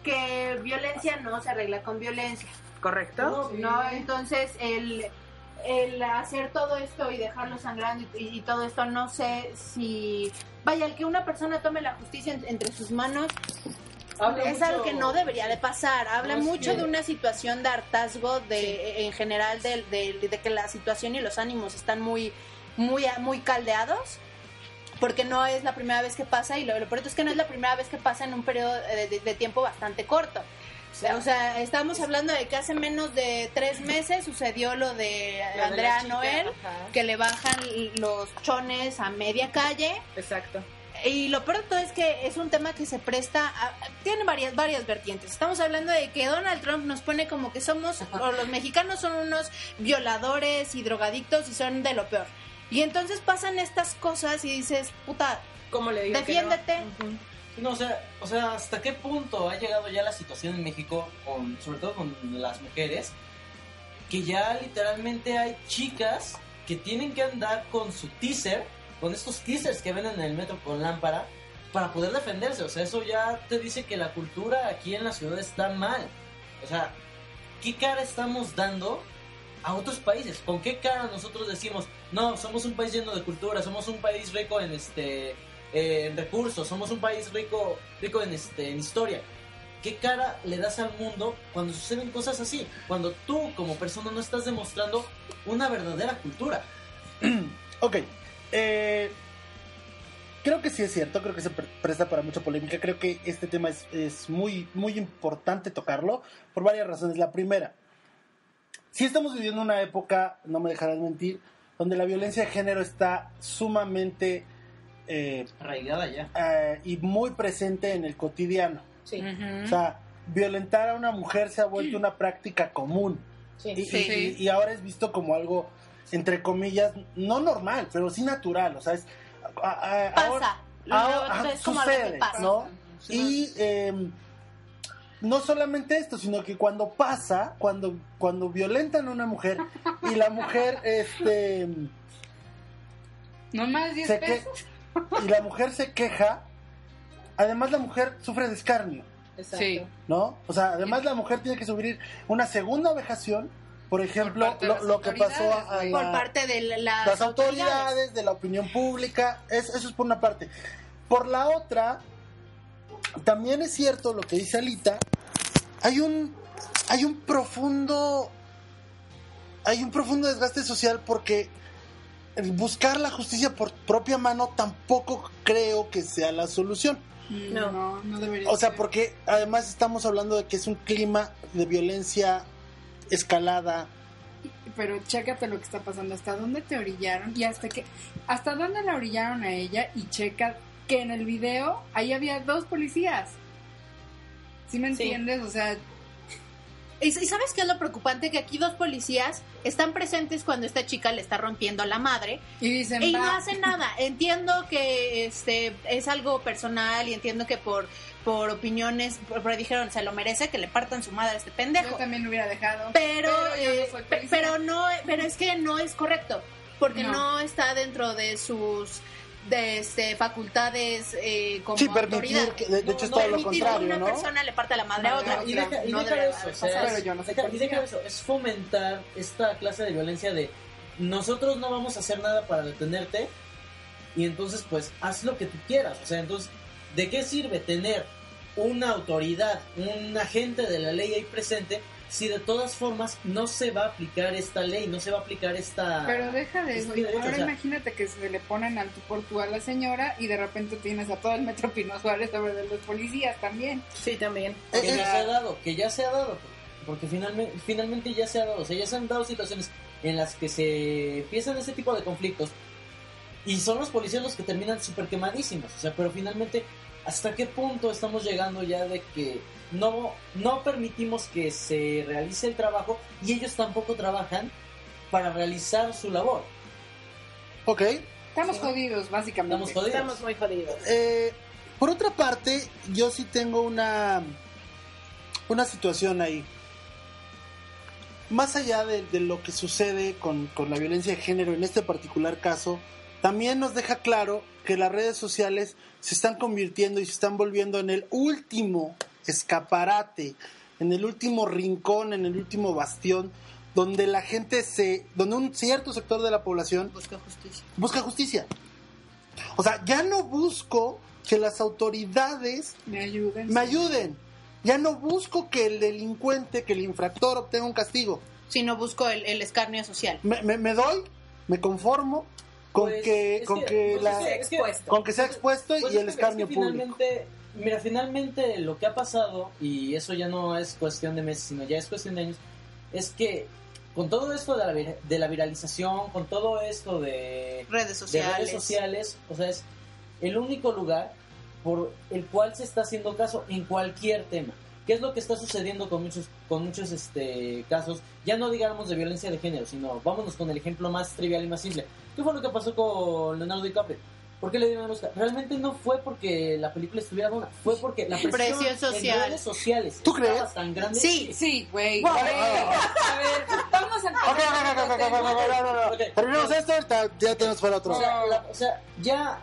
que violencia no se arregla con violencia, ¿Correcto? ¿no? Entonces el, el hacer todo esto y dejarlo sangrando y, y todo esto, no sé si... Vaya, el que una persona tome la justicia en- entre sus manos Habla es mucho- algo que no debería de pasar. Habla No, mucho de una situación de hartazgo de en general de, de- de que la situación y los ánimos están muy muy muy caldeados. Porque no es la primera vez que pasa y lo, lo peor es que no es la primera vez que pasa en un periodo de, tiempo bastante corto. O sea, estamos hablando de que hace menos de tres meses sucedió lo de Lo de la Andrea chica, Noel, ajá. que le bajan los chones a media calle Exacto. Y lo peor de todo es que es un tema que se presta a, tiene varias varias vertientes. Estamos hablando de que Donald Trump nos pone como que somos o los mexicanos son unos violadores y drogadictos y son de lo peor. Y entonces pasan estas cosas y dices, puta, ¿Cómo le digo que no? defiéndete. No, o sea, o sea, ¿hasta qué punto ha llegado ya la situación en México, con, sobre todo con las mujeres, que ya literalmente hay chicas que tienen que andar con su teaser, con estos teasers que ven en el metro con lámpara, para poder defenderse? O sea, eso ya te dice que la cultura aquí en la ciudad está mal. O sea, ¿qué cara estamos dando a otros países? ¿Con qué cara nosotros decimos, no, somos un país lleno de cultura, somos un país rico en este eh, en recursos, somos un país rico rico en este en historia? ¿Qué cara le das al mundo cuando suceden cosas así? Cuando tú como persona no estás demostrando una verdadera cultura. Ok. Eh, creo que sí es cierto, creo que se pre- presta para mucha polémica. Creo que este tema es, es muy, muy importante tocarlo por varias razones. La primera, si estamos viviendo una época, no me dejarás mentir, donde la violencia de género está sumamente eh, Arraigada ya. eh, y muy presente en el cotidiano. Sí. O sea, violentar a una mujer se ha vuelto una práctica común. Sí. Y, y- Sí. y- y ahora es visto como algo, entre comillas, no normal, pero sí natural. O sea, es. a- a- Pasa. ahora- ahora- es sucede, pasa. ¿no? Y eh, no solamente esto, sino que cuando pasa, cuando, cuando violentan a una mujer y la mujer, este. No más 10 se que- pesos. y la mujer se queja, además la mujer sufre de escarnio. Exacto. Sí. ¿no? O sea, además la mujer tiene que sufrir una segunda vejación, por ejemplo, lo, que pasó a, la- Por parte de la- las autoridades, de la opinión pública, es- eso es por una parte. Por la otra, también es cierto lo que dice Alita, hay un, hay un profundo, hay un profundo desgaste social porque buscar la justicia por propia mano tampoco creo que sea la solución. No. No, no debería O sea, ser. porque además estamos hablando de que es un clima de violencia escalada. Pero chécate lo que está pasando. ¿Hasta dónde te orillaron? Y hasta que... ¿Hasta dónde la orillaron a ella? Y checa que en el video ahí había dos policías. ¿Sí me Sí. entiendes? O sea, ¿Y, sabes qué es lo preocupante? Que aquí dos policías están presentes cuando esta chica le está rompiendo a la madre y dicen... y no hacen nada. Entiendo que este es algo personal y entiendo que por por opiniones, pero dijeron, se lo merece que le partan su madre a este Yo pendejo. también lo hubiera dejado. Pero, yo no eh, pero no, pero es que no es correcto, porque No. no, está dentro de sus de este, facultades eh, como Sí, permitir, autoridad. que, de, de hecho es No, todo lo Permitir que contrario, una ¿no? persona le parte la madre a otra. Y deja, y no deja eso, o sea. Pero yo no deja- y deja eso, es fomentar esta clase de violencia de nosotros no vamos a hacer nada para detenerte y entonces pues haz lo que tú quieras, o sea, entonces, ¿de qué sirve tener una autoridad, un agente de la ley ahí presente si de todas formas no se va a aplicar esta ley, no se va a aplicar esta... Pero deja de eso. Este Ahora o sea- imagínate que se le ponen al tú por tú a la señora y de repente tienes a todo el metro Pino Suárez sobre de los policías también. Sí, también. Que ya se ha dado, que ya se ha dado, porque finalmente, finalmente ya se ha dado, o sea, ya se han dado situaciones en las que se empiezan ese tipo de conflictos y son los policías los que terminan súper quemadísimos, o sea, pero finalmente, ¿hasta qué punto estamos llegando ya de que no, no permitimos que se realice el trabajo y ellos tampoco trabajan para realizar su labor? Ok. Estamos Sí. jodidos, básicamente. Estamos jodidos. Estamos muy jodidos. Eh, por otra parte, yo sí tengo una, una situación ahí. Más allá de, de lo que sucede con, con la violencia de género en este particular caso, también nos deja claro que las redes sociales se están convirtiendo y se están volviendo en el último escaparate, en el último rincón, en el último bastión, donde la gente se, donde un cierto sector de la población Busca justicia. busca justicia. O sea, ya no busco que las autoridades Me ayuden. me ayuden. Ya no busco que el delincuente, que el infractor obtenga un castigo. Si no busco el, el escarnio social. Me, me- me doy, me conformo con Pues, que, con que- que, pues la- es que- que- Expuesto. con que sea expuesto Pues y es el escarnio es que público. finalmente, mira, finalmente lo que ha pasado, y eso ya no es cuestión de meses, sino ya es cuestión de años, es que con todo esto de la, vir- de la viralización, con todo esto de, Redes de sociales. redes sociales, o sea, es el único lugar por el cual se está haciendo caso en cualquier tema. ¿Qué es lo que está sucediendo con muchos, con muchos este, casos? Ya no digamos de violencia de género, sino vámonos con el ejemplo más trivial y más simple. ¿Qué fue lo que pasó con Leonardo DiCaprio? ¿Por qué le dieron el Oscar? Realmente no fue porque la película estuviera buena, fue porque la presión, Presión social. en redes sociales ¿Tú estaba crees? tan grande. Sí, sí, güey. Wow. A ver, vamos a Ok, ok. Terminamos esto, ya tenemos para otro. O sea, la- o sea, ya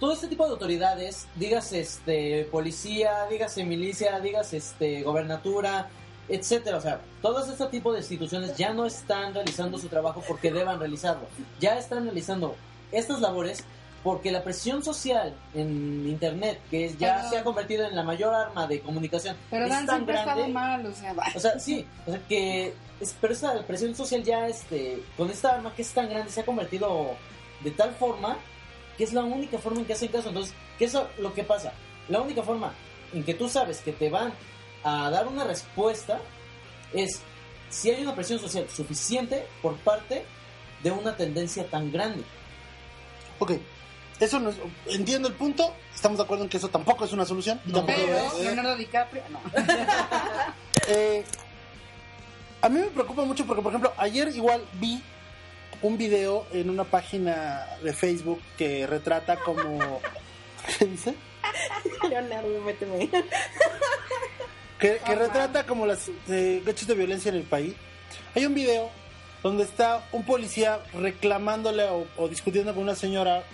todo este tipo de autoridades, digas este policía, dígase milicia, digas este gobernatura, etcétera, o sea, todo este tipo de instituciones ya no están realizando su trabajo porque deban realizarlo. Ya están realizando estas labores porque la presión social en internet, que ya Pero- se ha convertido en la mayor arma de comunicación, Pero es Dan tan siempre ha estado grande. mal, o sea. O sea, sí, o sea que es- pero esta presión social ya este con esta arma que es tan grande se ha convertido de tal forma que es la única forma en que hacen caso. Entonces, ¿qué es lo que pasa? La única forma en que tú sabes que te van a dar una respuesta es si hay una presión social suficiente por parte de una tendencia tan grande. Ok, eso no es, entiendo el punto, estamos de acuerdo en que eso tampoco es una solución. y No. tampoco Pero es- Leonardo DiCaprio, no. Eh, a mí me preocupa mucho porque, por ejemplo, ayer igual vi un video en una página de Facebook que retrata como... ¿Qué dice? Leonardo, méteme. Que, retrata como las eh, hechos de violencia en el país. Hay un video donde está un policía reclamándole o, o discutiendo con una señora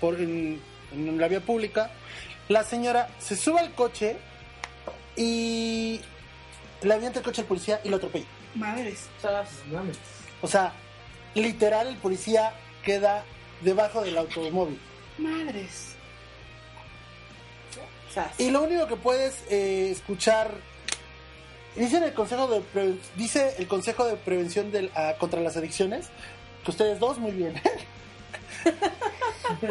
por en, en la vía pública. La señora se sube al coche y le avienta el coche al policía y lo atropella. Madres. O sea, literal el policía queda debajo del automóvil. Madres. Y lo único que puedes eh, escuchar dice el consejo de Pre- dice el consejo de prevención del, ah, contra las adicciones que ustedes dos muy bien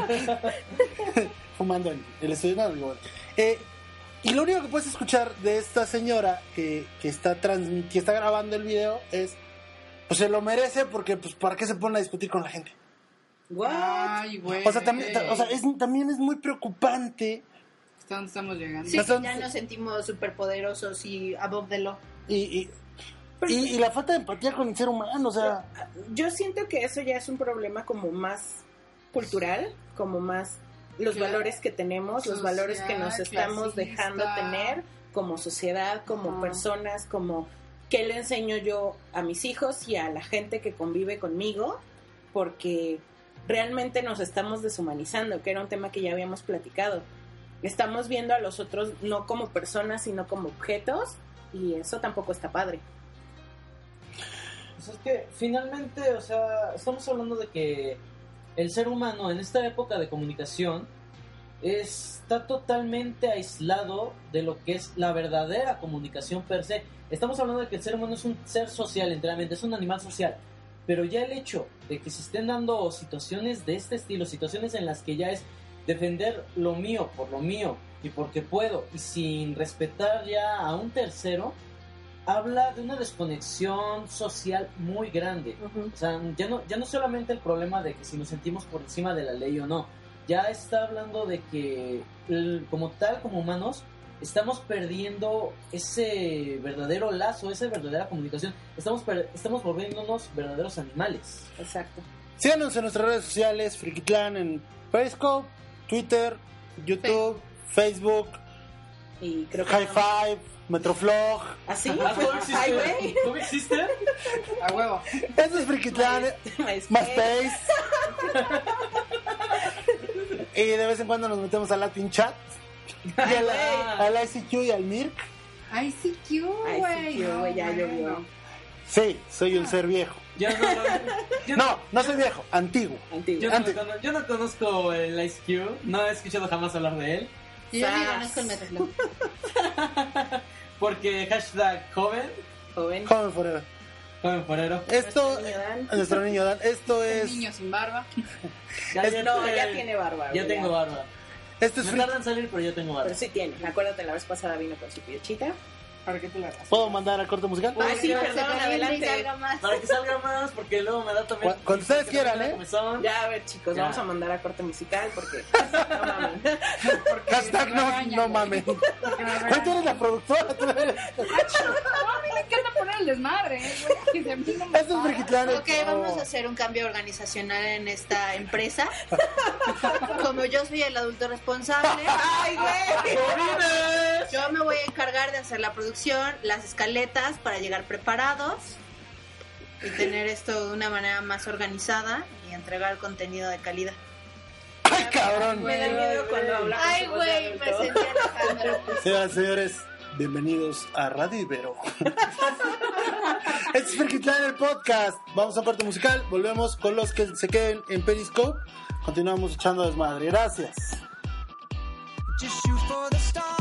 fumando en el estudio no, digo, bueno. Eh, y lo único que puedes escuchar de esta señora que, que está que está grabando el video es pues se lo merece porque pues para qué se pone a discutir con la gente What? Ay, güey. o sea también o sea, es, también es muy preocupante ¿Hasta dónde estamos llegando? Sí, Entonces- ya nos sentimos superpoderosos y above the law. y, y, y- y la falta de empatía con el ser humano o sea Yo siento que eso ya es un problema como más cultural, como más los Claro. valores que tenemos, los valores que nos estamos clasista. dejando tener como sociedad, como personas, como qué le enseño yo a mis hijos y a la gente que convive conmigo, porque realmente nos estamos deshumanizando, que era un tema que ya habíamos platicado. Estamos viendo a los otros no como personas, sino como objetos, y eso tampoco está padre. Pues es que finalmente, o sea, estamos hablando de que el ser humano en esta época de comunicación está totalmente aislado de lo que es la verdadera comunicación per se. Estamos hablando de que el ser humano es un ser social enteramente, es un animal social. Pero ya el hecho de que se estén dando situaciones de este estilo, situaciones en las que ya es defender lo mío por lo mío y porque puedo y sin respetar ya a un tercero, habla de una desconexión social muy grande. O sea, ya no, ya no solamente el problema de que si nos sentimos por encima de la ley o no, ya está hablando de que el- como tal, como humanos, estamos perdiendo ese verdadero lazo, esa verdadera comunicación. Estamos, per- estamos volviéndonos verdaderos animales. Exacto. Síganos en nuestras redes sociales, Frikitlan en Periscope, Twitter, YouTube, Facebook, Y creo que High Five, Metroflog. ¿Así? Ah, ¿Cómo Ay, güey. existe? ¿Cómo existe? A huevo. Eso es Frikitlan, MySpace. Y de vez en cuando nos metemos al Latin Chat. Y al, al ICQ y al MIRC. Ay, sí, Q, güey. ICQ, güey, ya llovió. Sí, soy un ser viejo. Yo no, yo No, no soy viejo, antiguo. Antiguo. Yo no, Antes. cono- yo no conozco el Ice Cube, no he escuchado jamás hablar de él, Yo ni conozco el Metroflog. porque hashtag joven, Joven. Joven Forever. joven forero. Esto, Nuestro niño Dan. nuestro niño Dan, esto es, niño sin barba. Ya, Es- No, ya tiene barba. Ya tengo barba. esto es Me Friki- tarda en salir, pero ya tengo barba. Pero sí tiene. Acuérdate, la vez pasada vino con su piochita. ¿Para qué te la hagas? ¿Puedo mandar a corte musical? Ay, sí, Se perdón, adelante. salga más. Para que salga más, porque luego me da también. Cu- cuando ustedes quieran, ¿eh? Ya, a ver, chicos, Ya. vamos a mandar a corte musical porque no mames. Hashtag no, regañan, no. Porque Ay, tú eres la productora, tú eres. No, a mí me encanta poner el desmadre, ¿eh. Que no me Eso es. Brigitlán. Ok, vamos a hacer un cambio organizacional en esta empresa. Como yo soy el adulto responsable, ¡Ay, güey! yo me voy a encargar de hacer la producción, las escaletas para llegar preparados y tener esto de una manera más organizada y entregar contenido de calidad. Ay, cabrón. Me da miedo cuando hablamos. Ay, güey, me sentí Alejandro. Señoras y señores, bienvenidos a Radio Ibero. este es Ferquitlán el podcast. Vamos a corte musical. Volvemos con los que se queden en Periscope. Continuamos echando desmadre. Gracias. Just shoot for the stars.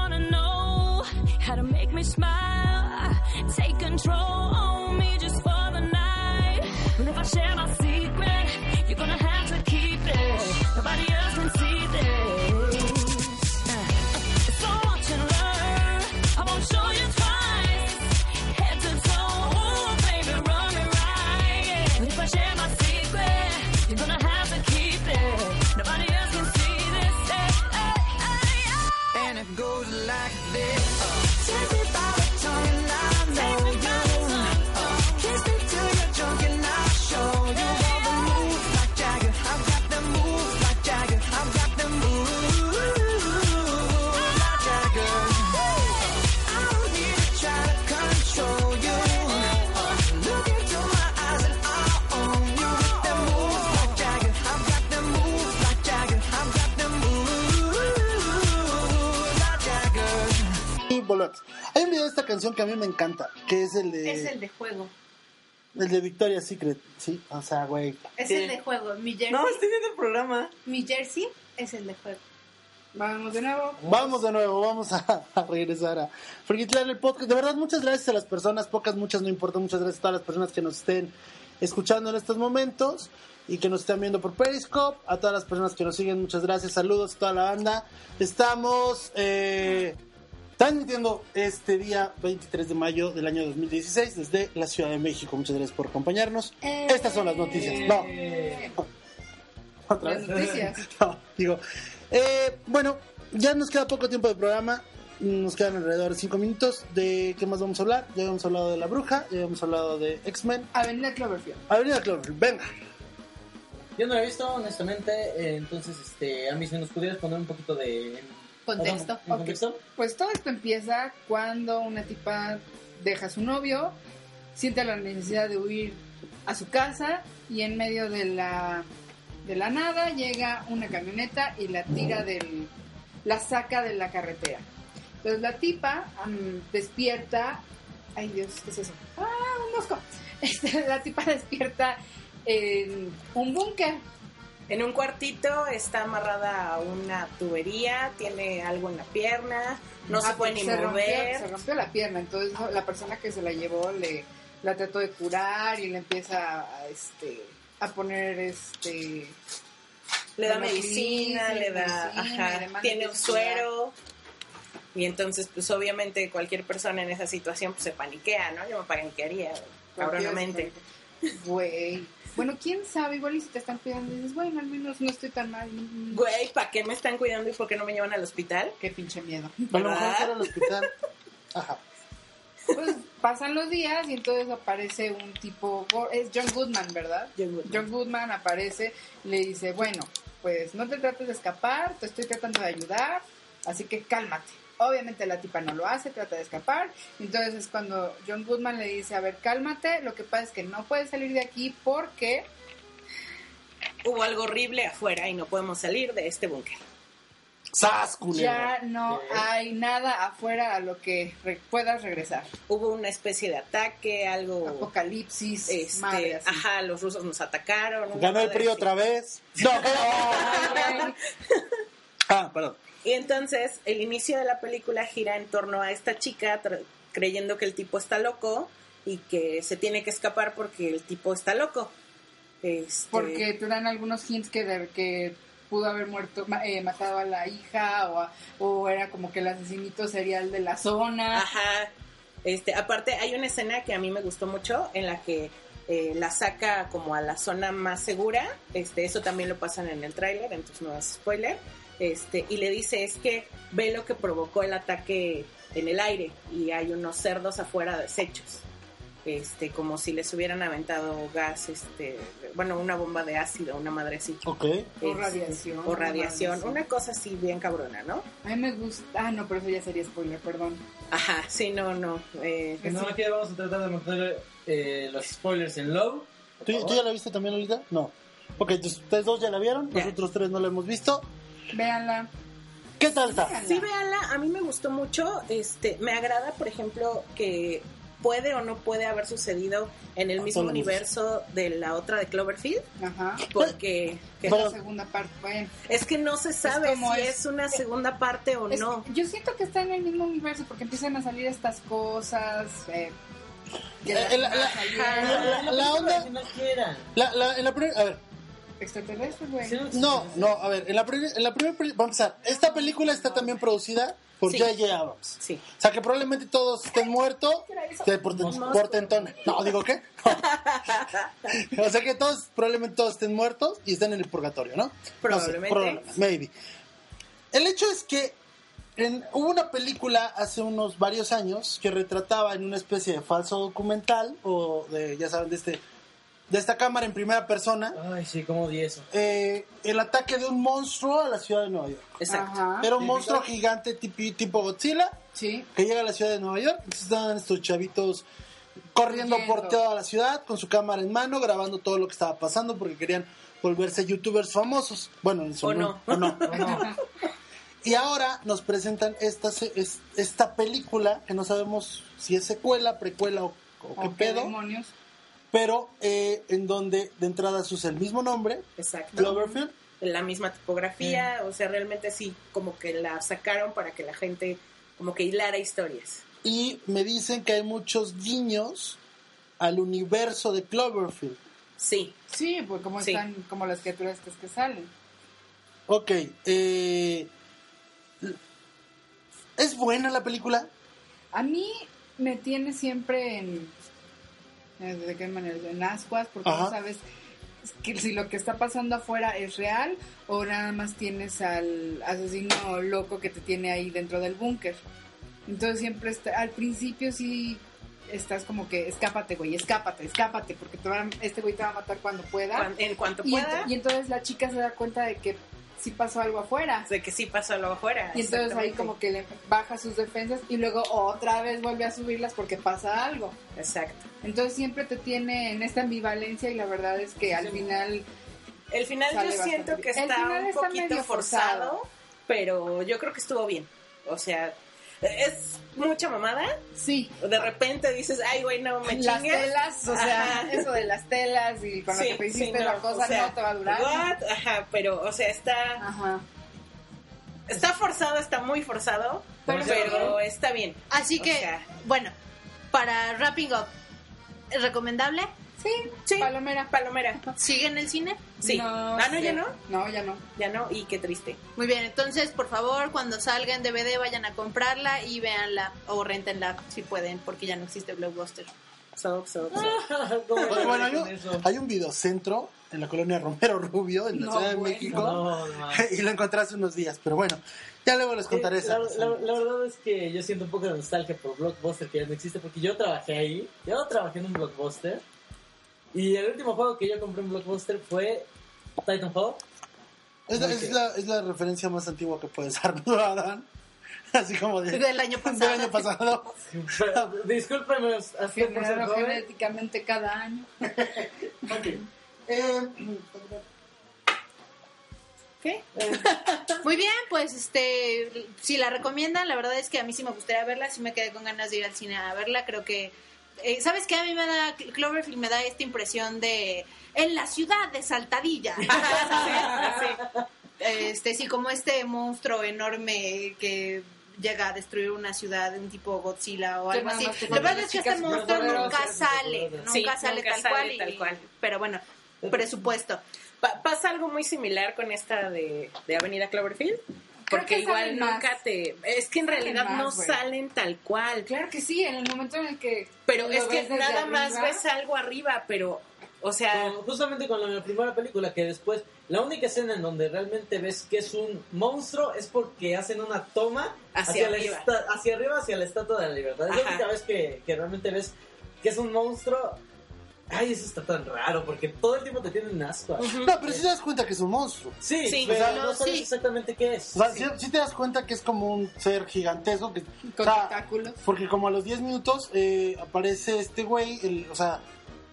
Wanna know how to make me smile? Take control on me just for the night. And if I share my secret, you're gonna have to keep it. Nobody else esta canción que a mí me encanta, que es el de, Es el de juego. el de Victoria's Secret. Sí, o sea, güey. Es el de juego. Mi jersey, No, estoy viendo el programa. mi jersey es el de juego. Vamos de nuevo. Vamos de nuevo, vamos a, a regresar a Ferquitlán el podcast. De verdad, muchas gracias a las personas, pocas, muchas, no importa, muchas gracias a todas las personas que nos estén escuchando en estos momentos y que nos están viendo por Periscope, a todas las personas que nos siguen, muchas gracias, saludos a toda la banda. Estamos eh, transmitiendo este día 23 de mayo del año 2016 desde la Ciudad de México. Muchas gracias por acompañarnos. Estas son las noticias. No. Otra Las vez. noticias. No, digo. eh, bueno, ya nos queda poco tiempo de programa. Nos quedan alrededor de 5 minutos. ¿De qué más vamos a hablar? Ya habíamos hablado de La Bruja, ya habíamos hablado de X-Men. Avenida Cloverfield. Avenida Cloverfield, venga. Yo no lo he visto, honestamente. eh, entonces, este, a mí si nos pudieras poner un poquito de Contexto. ¿En contexto? Pues todo esto empieza cuando una tipa deja a su novio, siente la necesidad de huir a su casa y en medio de la, de la nada llega una camioneta y la tira del... la saca de la carretera. Entonces la tipa am, despierta... Ay Dios, ¿qué es eso? ¡Ah, un mosco! Este, la tipa despierta en un búnker. En un cuartito está amarrada a una tubería, tiene algo en la pierna, no se Ah, puede porque ni se rompió- mover. se rompió la pierna, entonces la persona que se la llevó le la trató de curar y le empieza a, este a poner este le da medicina, le da, medicina, ajá, le tiene un suero. Y entonces, pues obviamente cualquier persona en esa situación pues, se paniquea, ¿no? Yo me paniquearía, cabronamente. Güey. Bueno, quién sabe, igual y si te están cuidando dices, bueno, al menos no estoy tan mal. Güey, ¿para qué me están cuidando y por qué no me llevan al hospital? Qué pinche miedo. A mejor ¿Verdad? fuera al hospital. Ajá. Pues pasan los días y entonces aparece un tipo, es John Goodman, ¿verdad? John Goodman. John Goodman aparece, le dice, bueno, pues no te trates de escapar, te estoy tratando de ayudar, así que cálmate. Obviamente la tipa no lo hace, trata de escapar. Entonces es cuando John Goodman le dice, a ver, cálmate, lo que pasa es que no puedes salir de aquí porque... Hubo algo horrible afuera y no podemos salir de este búnker. Ya no hay nada afuera a lo que re- puedas regresar. Hubo una especie de ataque, algo... Apocalipsis, Este, madre así. ajá, los rusos nos atacaron. Ganó el PRI así. otra vez. No, Ah, perdón. Y entonces el inicio de la película gira en torno a esta chica creyendo que el tipo está loco y que se tiene que escapar porque el tipo está loco. Este, Porque te dan algunos hints que, de- que pudo haber muerto, eh, matado a la hija o, a- o era como que el asesinito serial de la zona. Ajá. Este, aparte hay una escena que a mí me gustó mucho en la que eh, la saca como a la zona más segura. Este, eso también lo pasan en el tráiler, entonces no es spoiler. Este, y le dice es que ve lo que provocó el ataque en el aire y hay unos cerdos afuera deshechos. Este, como si les hubieran aventado gas, este, bueno, una bomba de ácido, una madre así. Ok. O Este, radiación. O radiación, Una una cosa así bien cabrona, ¿no? A mí me gusta. Ah, no, pero eso ya sería spoiler, perdón. Ajá, sí, no, no. eh, No, aquí vamos a tratar de mantener eh, los spoilers en low. ¿Tú, tú ya la viste también, Lolita? No. Ok, entonces ustedes dos ya la vieron, Ya. nosotros tres no la hemos visto. Véanla. ¿Qué tal está? Véanla. Sí, véanla, a mí me gustó mucho. Este, me agrada, por ejemplo, que puede o no puede haber sucedido en el mismo universo de la otra de Cloverfield, Ajá. porque que- Es la segunda parte. Bueno, es que no se sabe si es- es, una segunda parte o es- no. yo siento que está en el mismo universo porque empiezan a salir estas cosas. Eh, que Eh, la- la- la- la- la onda- Si no quieran. La, la, en la primera, a ver, Extraterrestres, güey. No, no, a ver, en la, en la primera, peli- vamos a empezar. Esta película está también producida por Sí. J.J. Abrams. Sí. O sea, que probablemente todos estén muertos por, por tentón. No, digo qué. o sea, que todos, probablemente todos estén muertos y estén en el purgatorio, ¿no? No sé, Probablemente. probablemente, maybe. El hecho es que en- hubo una película hace unos varios años que retrataba en una especie de falso documental o de, ya saben, de este de esta cámara en primera persona Ay, sí, como di eso. eh, el ataque de un monstruo a la ciudad de Nueva York. Exacto. Ajá. Era un monstruo gigante tipo, tipo Godzilla Sí. que llega a la ciudad de Nueva York. Entonces estaban estos chavitos corriendo por toda la ciudad con su cámara en mano, grabando todo lo que estaba pasando porque querían volverse youtubers famosos. Bueno, en su O no. o no. Y ahora nos presentan esta, esta película que no sabemos si es secuela, precuela o, o qué ¿O qué pedo, demonios? Pero eh, en donde de entrada se usa el mismo nombre, Exacto. Cloverfield. La misma tipografía, o sea, realmente sí, como que la sacaron para que la gente como que hilara historias. Y me dicen que hay muchos guiños al universo de Cloverfield. Sí, Sí, pues como Sí. están como las criaturas estas que salen. Ok, eh, ¿es buena la película? A mí me tiene siempre en... ¿De qué manera? En ascuas, porque Ajá. no sabes que si lo que está pasando afuera es real o nada más tienes al asesino loco que te tiene ahí dentro del búnker. Entonces siempre está, al principio sí estás como que escápate, güey, escápate, escápate, porque te este güey te va a matar cuando pueda. en cuanto Y, pueda. ent- y entonces la chica se da cuenta de que sí pasó algo afuera. De que sí pasó algo afuera. Y entonces ahí como que le baja sus defensas y luego otra vez vuelve a subirlas porque pasa algo. Exacto. Entonces siempre te tiene en esta ambivalencia y la verdad es que al final El final yo siento bastante que está un está poquito forzado. pero yo creo que estuvo bien. O sea, es mucha mamada. sí, De repente dices, ay, güey, no me las chingues. telas, o sea, Ajá. eso de las telas y con lo que te hiciste sí, la no, cosa o sea, no te va a durar. what? Ajá, pero, o sea, está, Ajá. está forzado, está muy forzado, Pero pero, está bien. Así O que, sea. bueno, para wrapping up, ¿es recomendable? Sí, Sí. palomera. Palomera. ¿Sigue en el cine? Sí. ah, no, sé. ya no. No, ya no. Ya no, y qué triste. Muy bien, entonces, por favor, cuando salga en DVD, vayan a comprarla y véanla o rentenla si pueden, porque ya no existe Blockbuster. So, so, so. ¿Cómo Bueno, bueno, hay, un, eso? hay un videocentro en la colonia Romero Rubio, en la No, Ciudad de bueno. México, No, no. y lo encontré hace unos días, pero bueno, ya luego les contaré Eh, esa. la, la- la verdad es que yo siento un poco de nostalgia por Blockbuster que ya no existe porque yo trabajé ahí, yo trabajé en un Blockbuster y el último juego que yo compré en Blockbuster fue Titanfall. Es, la, Ok. es, la, es la referencia más antigua que puedes dar, ¿no, Adán? Así como de, Del año del pasado. año pasado. Discúlpeme, así genéticamente cada año. Eh, ¿Qué? Muy bien, pues este, si la recomiendan, la verdad es que a mí sí me gustaría verla, sí me quedé con ganas de ir al cine a verla, creo que, eh, ¿sabes qué? A mí me da, Cloverfield me da esta impresión de, en la ciudad de Saltadilla, este, sí, como este monstruo enorme que llega a destruir una ciudad, un tipo Godzilla o algo así. Lo que pasa es que este monstruo nunca sale, nunca Sí, sale nunca tal sale cual, y- tal cual. pero bueno, presupuesto. Pa- pasa algo muy similar con esta de, de Avenida Cloverfield. Creo Porque que igual salen más. nunca te... Es que en Salen realidad más, no güey. salen tal cual. Claro que sí, en el momento en el que. Pero lo es que nada más arriba, ves algo arriba, pero... O sea... Con- justamente con la primera película que después la única escena en donde realmente ves que es un monstruo es porque hacen una toma Hacia la arriba. esta- hacia arriba hacia la estatua de la libertad es la Ajá. única vez que, que realmente ves que es un monstruo ay eso está tan raro porque todo el tiempo te tienen asco no, pero si te das cuenta que es un monstruo. sí, Sí, pero o sea, no sabes sí. exactamente qué es O sea, si, si te das cuenta que es como un ser gigantesco que... Con o sea, tentáculos. Porque como a los 10 minutos eh, aparece este güey, el- o sea,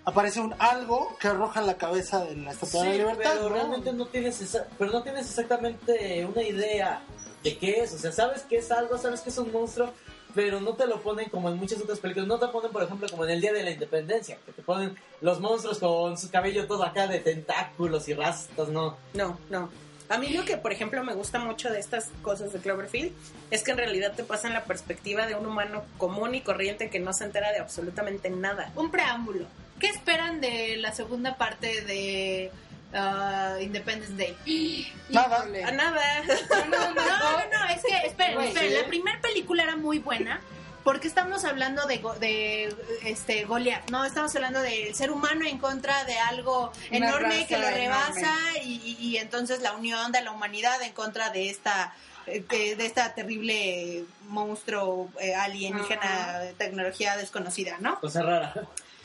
aparece un algo que arroja la cabeza de la Estatua de Sí, la Libertad. pero ¿no? realmente no tienes esa- pero no tienes exactamente una idea de qué es, o sea, sabes que es algo, sabes que es un monstruo, pero no te lo ponen como en muchas otras películas, no te ponen, por ejemplo, como en el Día de la Independencia, que te ponen los monstruos con su cabello todo acá de tentáculos y rastas, no. No, no. A mí lo que, por ejemplo, me gusta mucho de estas cosas de Cloverfield es que en realidad te pasan la perspectiva de un humano común y corriente que no se entera de absolutamente nada. un preámbulo. ¿Qué esperan de la segunda parte de ah, Independence Day? Nada. Híjole. A nada. No, no, no, No, no, no, es que, esperen, esperen, ¿sí? la primera película era muy buena. Porque estamos hablando de, go- de este Goliath, no, estamos hablando del ser humano en contra de algo Una enorme que lo rebasa y, y- y entonces la unión de la humanidad en contra de esta eh, de, de esta terrible monstruo eh, alienígena tecnología desconocida, ¿no? Cosa rara.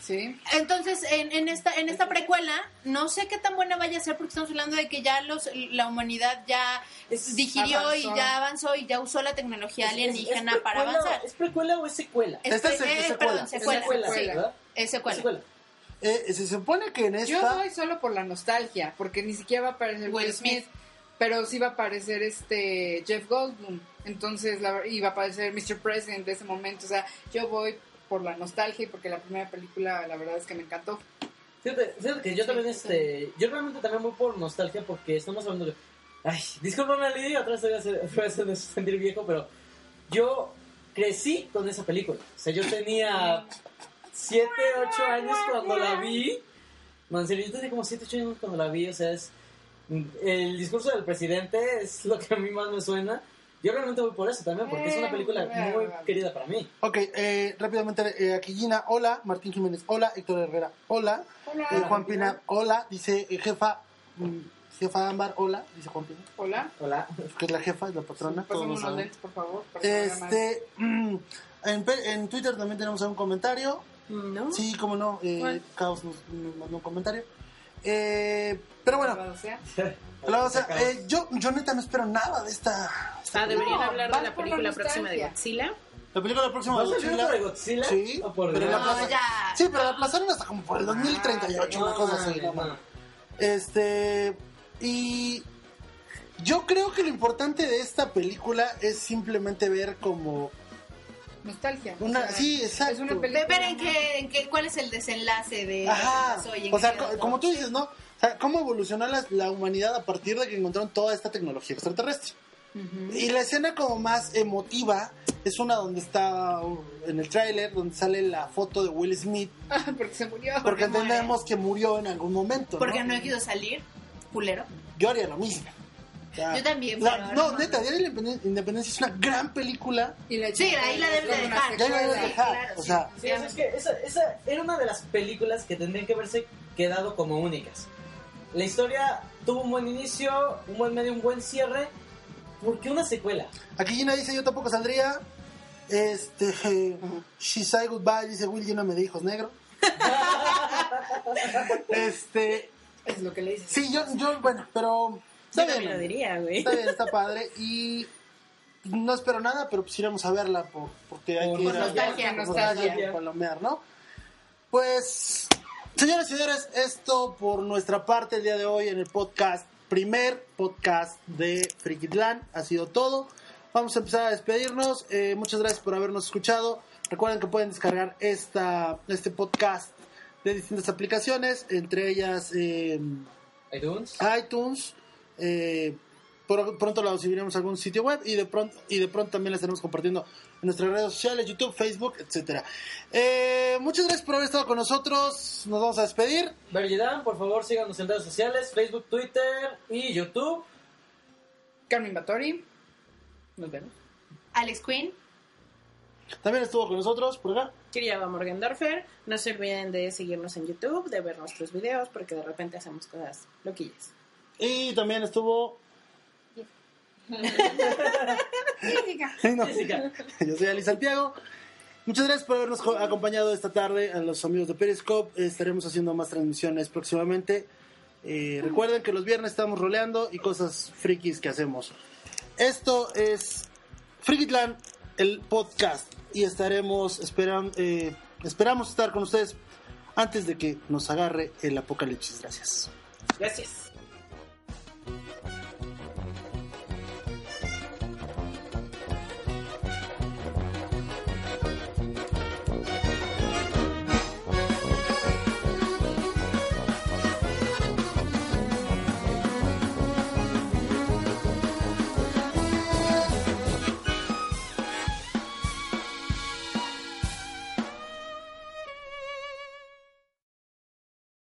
Sí. Entonces, en, en esta en esta precuela, no sé qué tan buena vaya a ser porque estamos hablando de que ya los la humanidad ya digirió y avanzó. ya avanzó y ya usó la tecnología alienígena ¿Es para avanzar. ¿Es precuela o es secuela? Esta es- es eh, secuela. perdón, Es secuela. secuela, sí, ¿verdad? es Es secuela. secuela. Eh, se supone que en Yo esta... voy solo por la nostalgia, porque ni siquiera va a aparecer Will Will Smith. Smith, pero sí va a aparecer este Jeff Goldblum. Entonces, la, y va a aparecer Mr. President de ese momento. O sea, yo voy por la nostalgia y porque la primera película, la verdad es que me encantó. Fíjate, fíjate que yo también, este, yo realmente también voy por nostalgia porque estamos hablando de... Ay, discúlpame, Ali, otra vez voy a hacer sentir viejo, pero yo crecí con esa película. O sea, yo tenía 7, 8 años cuando la vi. No, en serio, yo tenía como 7, 8 años cuando la vi, o sea, es... El discurso del presidente es lo que a mí más me suena. Yo realmente voy por eso también, porque es una película muy querida para mí. Ok, eh, rápidamente, eh, aquí Gina, hola, Martín Jiménez, hola, Héctor Herrera, hola, Hola. Eh, Juan Pina, hola, dice eh, jefa, mm, jefa Ámbar, hola, dice Juan Pina, Hola. Hola. que es la jefa, es la patrona, todos Pásame lo unos saben. lentes, por favor. Este, mm, en, Twitter también tenemos un comentario, ¿No? sí, como no, eh. Caos nos, nos mandó un comentario. Eh, pero bueno, O la- o sea, eh, yo, yo neta no espero nada de esta. Ah, deberían No, hablar de la película próxima de. Godzilla. La película próxima de ¿Vas a Godzilla. de Godzilla? Sí, Oh, por pero la No, ya. Sí, pero la aplazaron hasta como por el 2038, una cosa así. no, ¿no? no. Este. Y. Yo creo que lo importante de esta película es simplemente ver como nostalgia. una. O sea, Sí, exacto. Es una película. ver en qué, en qué, cuál es el desenlace de Ajá. pasó y en O sea, co- como tú dices, ¿no? O sea, cómo evolucionó la, la humanidad a partir de que encontraron toda esta tecnología extraterrestre. Y la escena como más emotiva es una donde está uh, en el tráiler, donde sale la foto de Will Smith, Ah, porque se murió. porque entendemos que murió en algún momento. Porque ¿no? no quiso salir, culero. Yo haría lo mismo. Yo también, la- pero no, no neta, Día de la Independen- Independencia es una gran película. Y la Sí, ahí la debes de dejar. Ya la secuela. dejar. claro, o sea, Sí, es que esa, esa era una de las películas que tendrían que haberse quedado como únicas. La historia tuvo un buen inicio, un buen medio, un buen cierre. ¿Por qué una secuela? aquí Gina dice: Yo tampoco saldría. Este. She said goodbye, dice Will, lléname de hijos negro. este. Es lo que le dices. Sí, yo, yo bueno, pero. Está también bien, lo diría, güey. está bien, está padre. Y. No espero nada, pero pues iremos a verla por, porque hay Por que ir a nostalgia, por nostalgia. palomear, ¿no? Pues, señoras y señores, esto por nuestra parte el día de hoy en el podcast, primer podcast de Frikitlan, ha sido todo. Vamos a empezar a despedirnos. Eh, muchas gracias por habernos escuchado. Recuerden que pueden descargar esta, este podcast de distintas aplicaciones, entre ellas eh, iTunes. iTunes. Eh, por- pronto la subiremos a algún sitio web y de pronto y de pronto también la estaremos compartiendo en nuestras redes sociales, YouTube, Facebook, etcétera. Eh, muchas gracias por haber estado con nosotros. Nos vamos a despedir. Bergidan, por favor, síganos en redes sociales, Facebook, Twitter y YouTube. Carmen Batori. Nos vemos. Alex Quinn. También estuvo con nosotros por acá. Kiriaba Morgendorfer. No se olviden de seguirnos en YouTube, de ver nuestros videos, porque de repente hacemos cosas loquillas. Y también estuvo. No, Yo soy Ali Santiago. Muchas gracias por habernos co- acompañado esta tarde a los amigos de Periscope. Estaremos haciendo más transmisiones próximamente. Eh, recuerden que los viernes estamos roleando y cosas frikis que hacemos. Esto es Frikitland, el podcast. Y estaremos esperando, eh, esperamos estar con ustedes antes de que nos agarre el apocalipsis. Gracias. Gracias.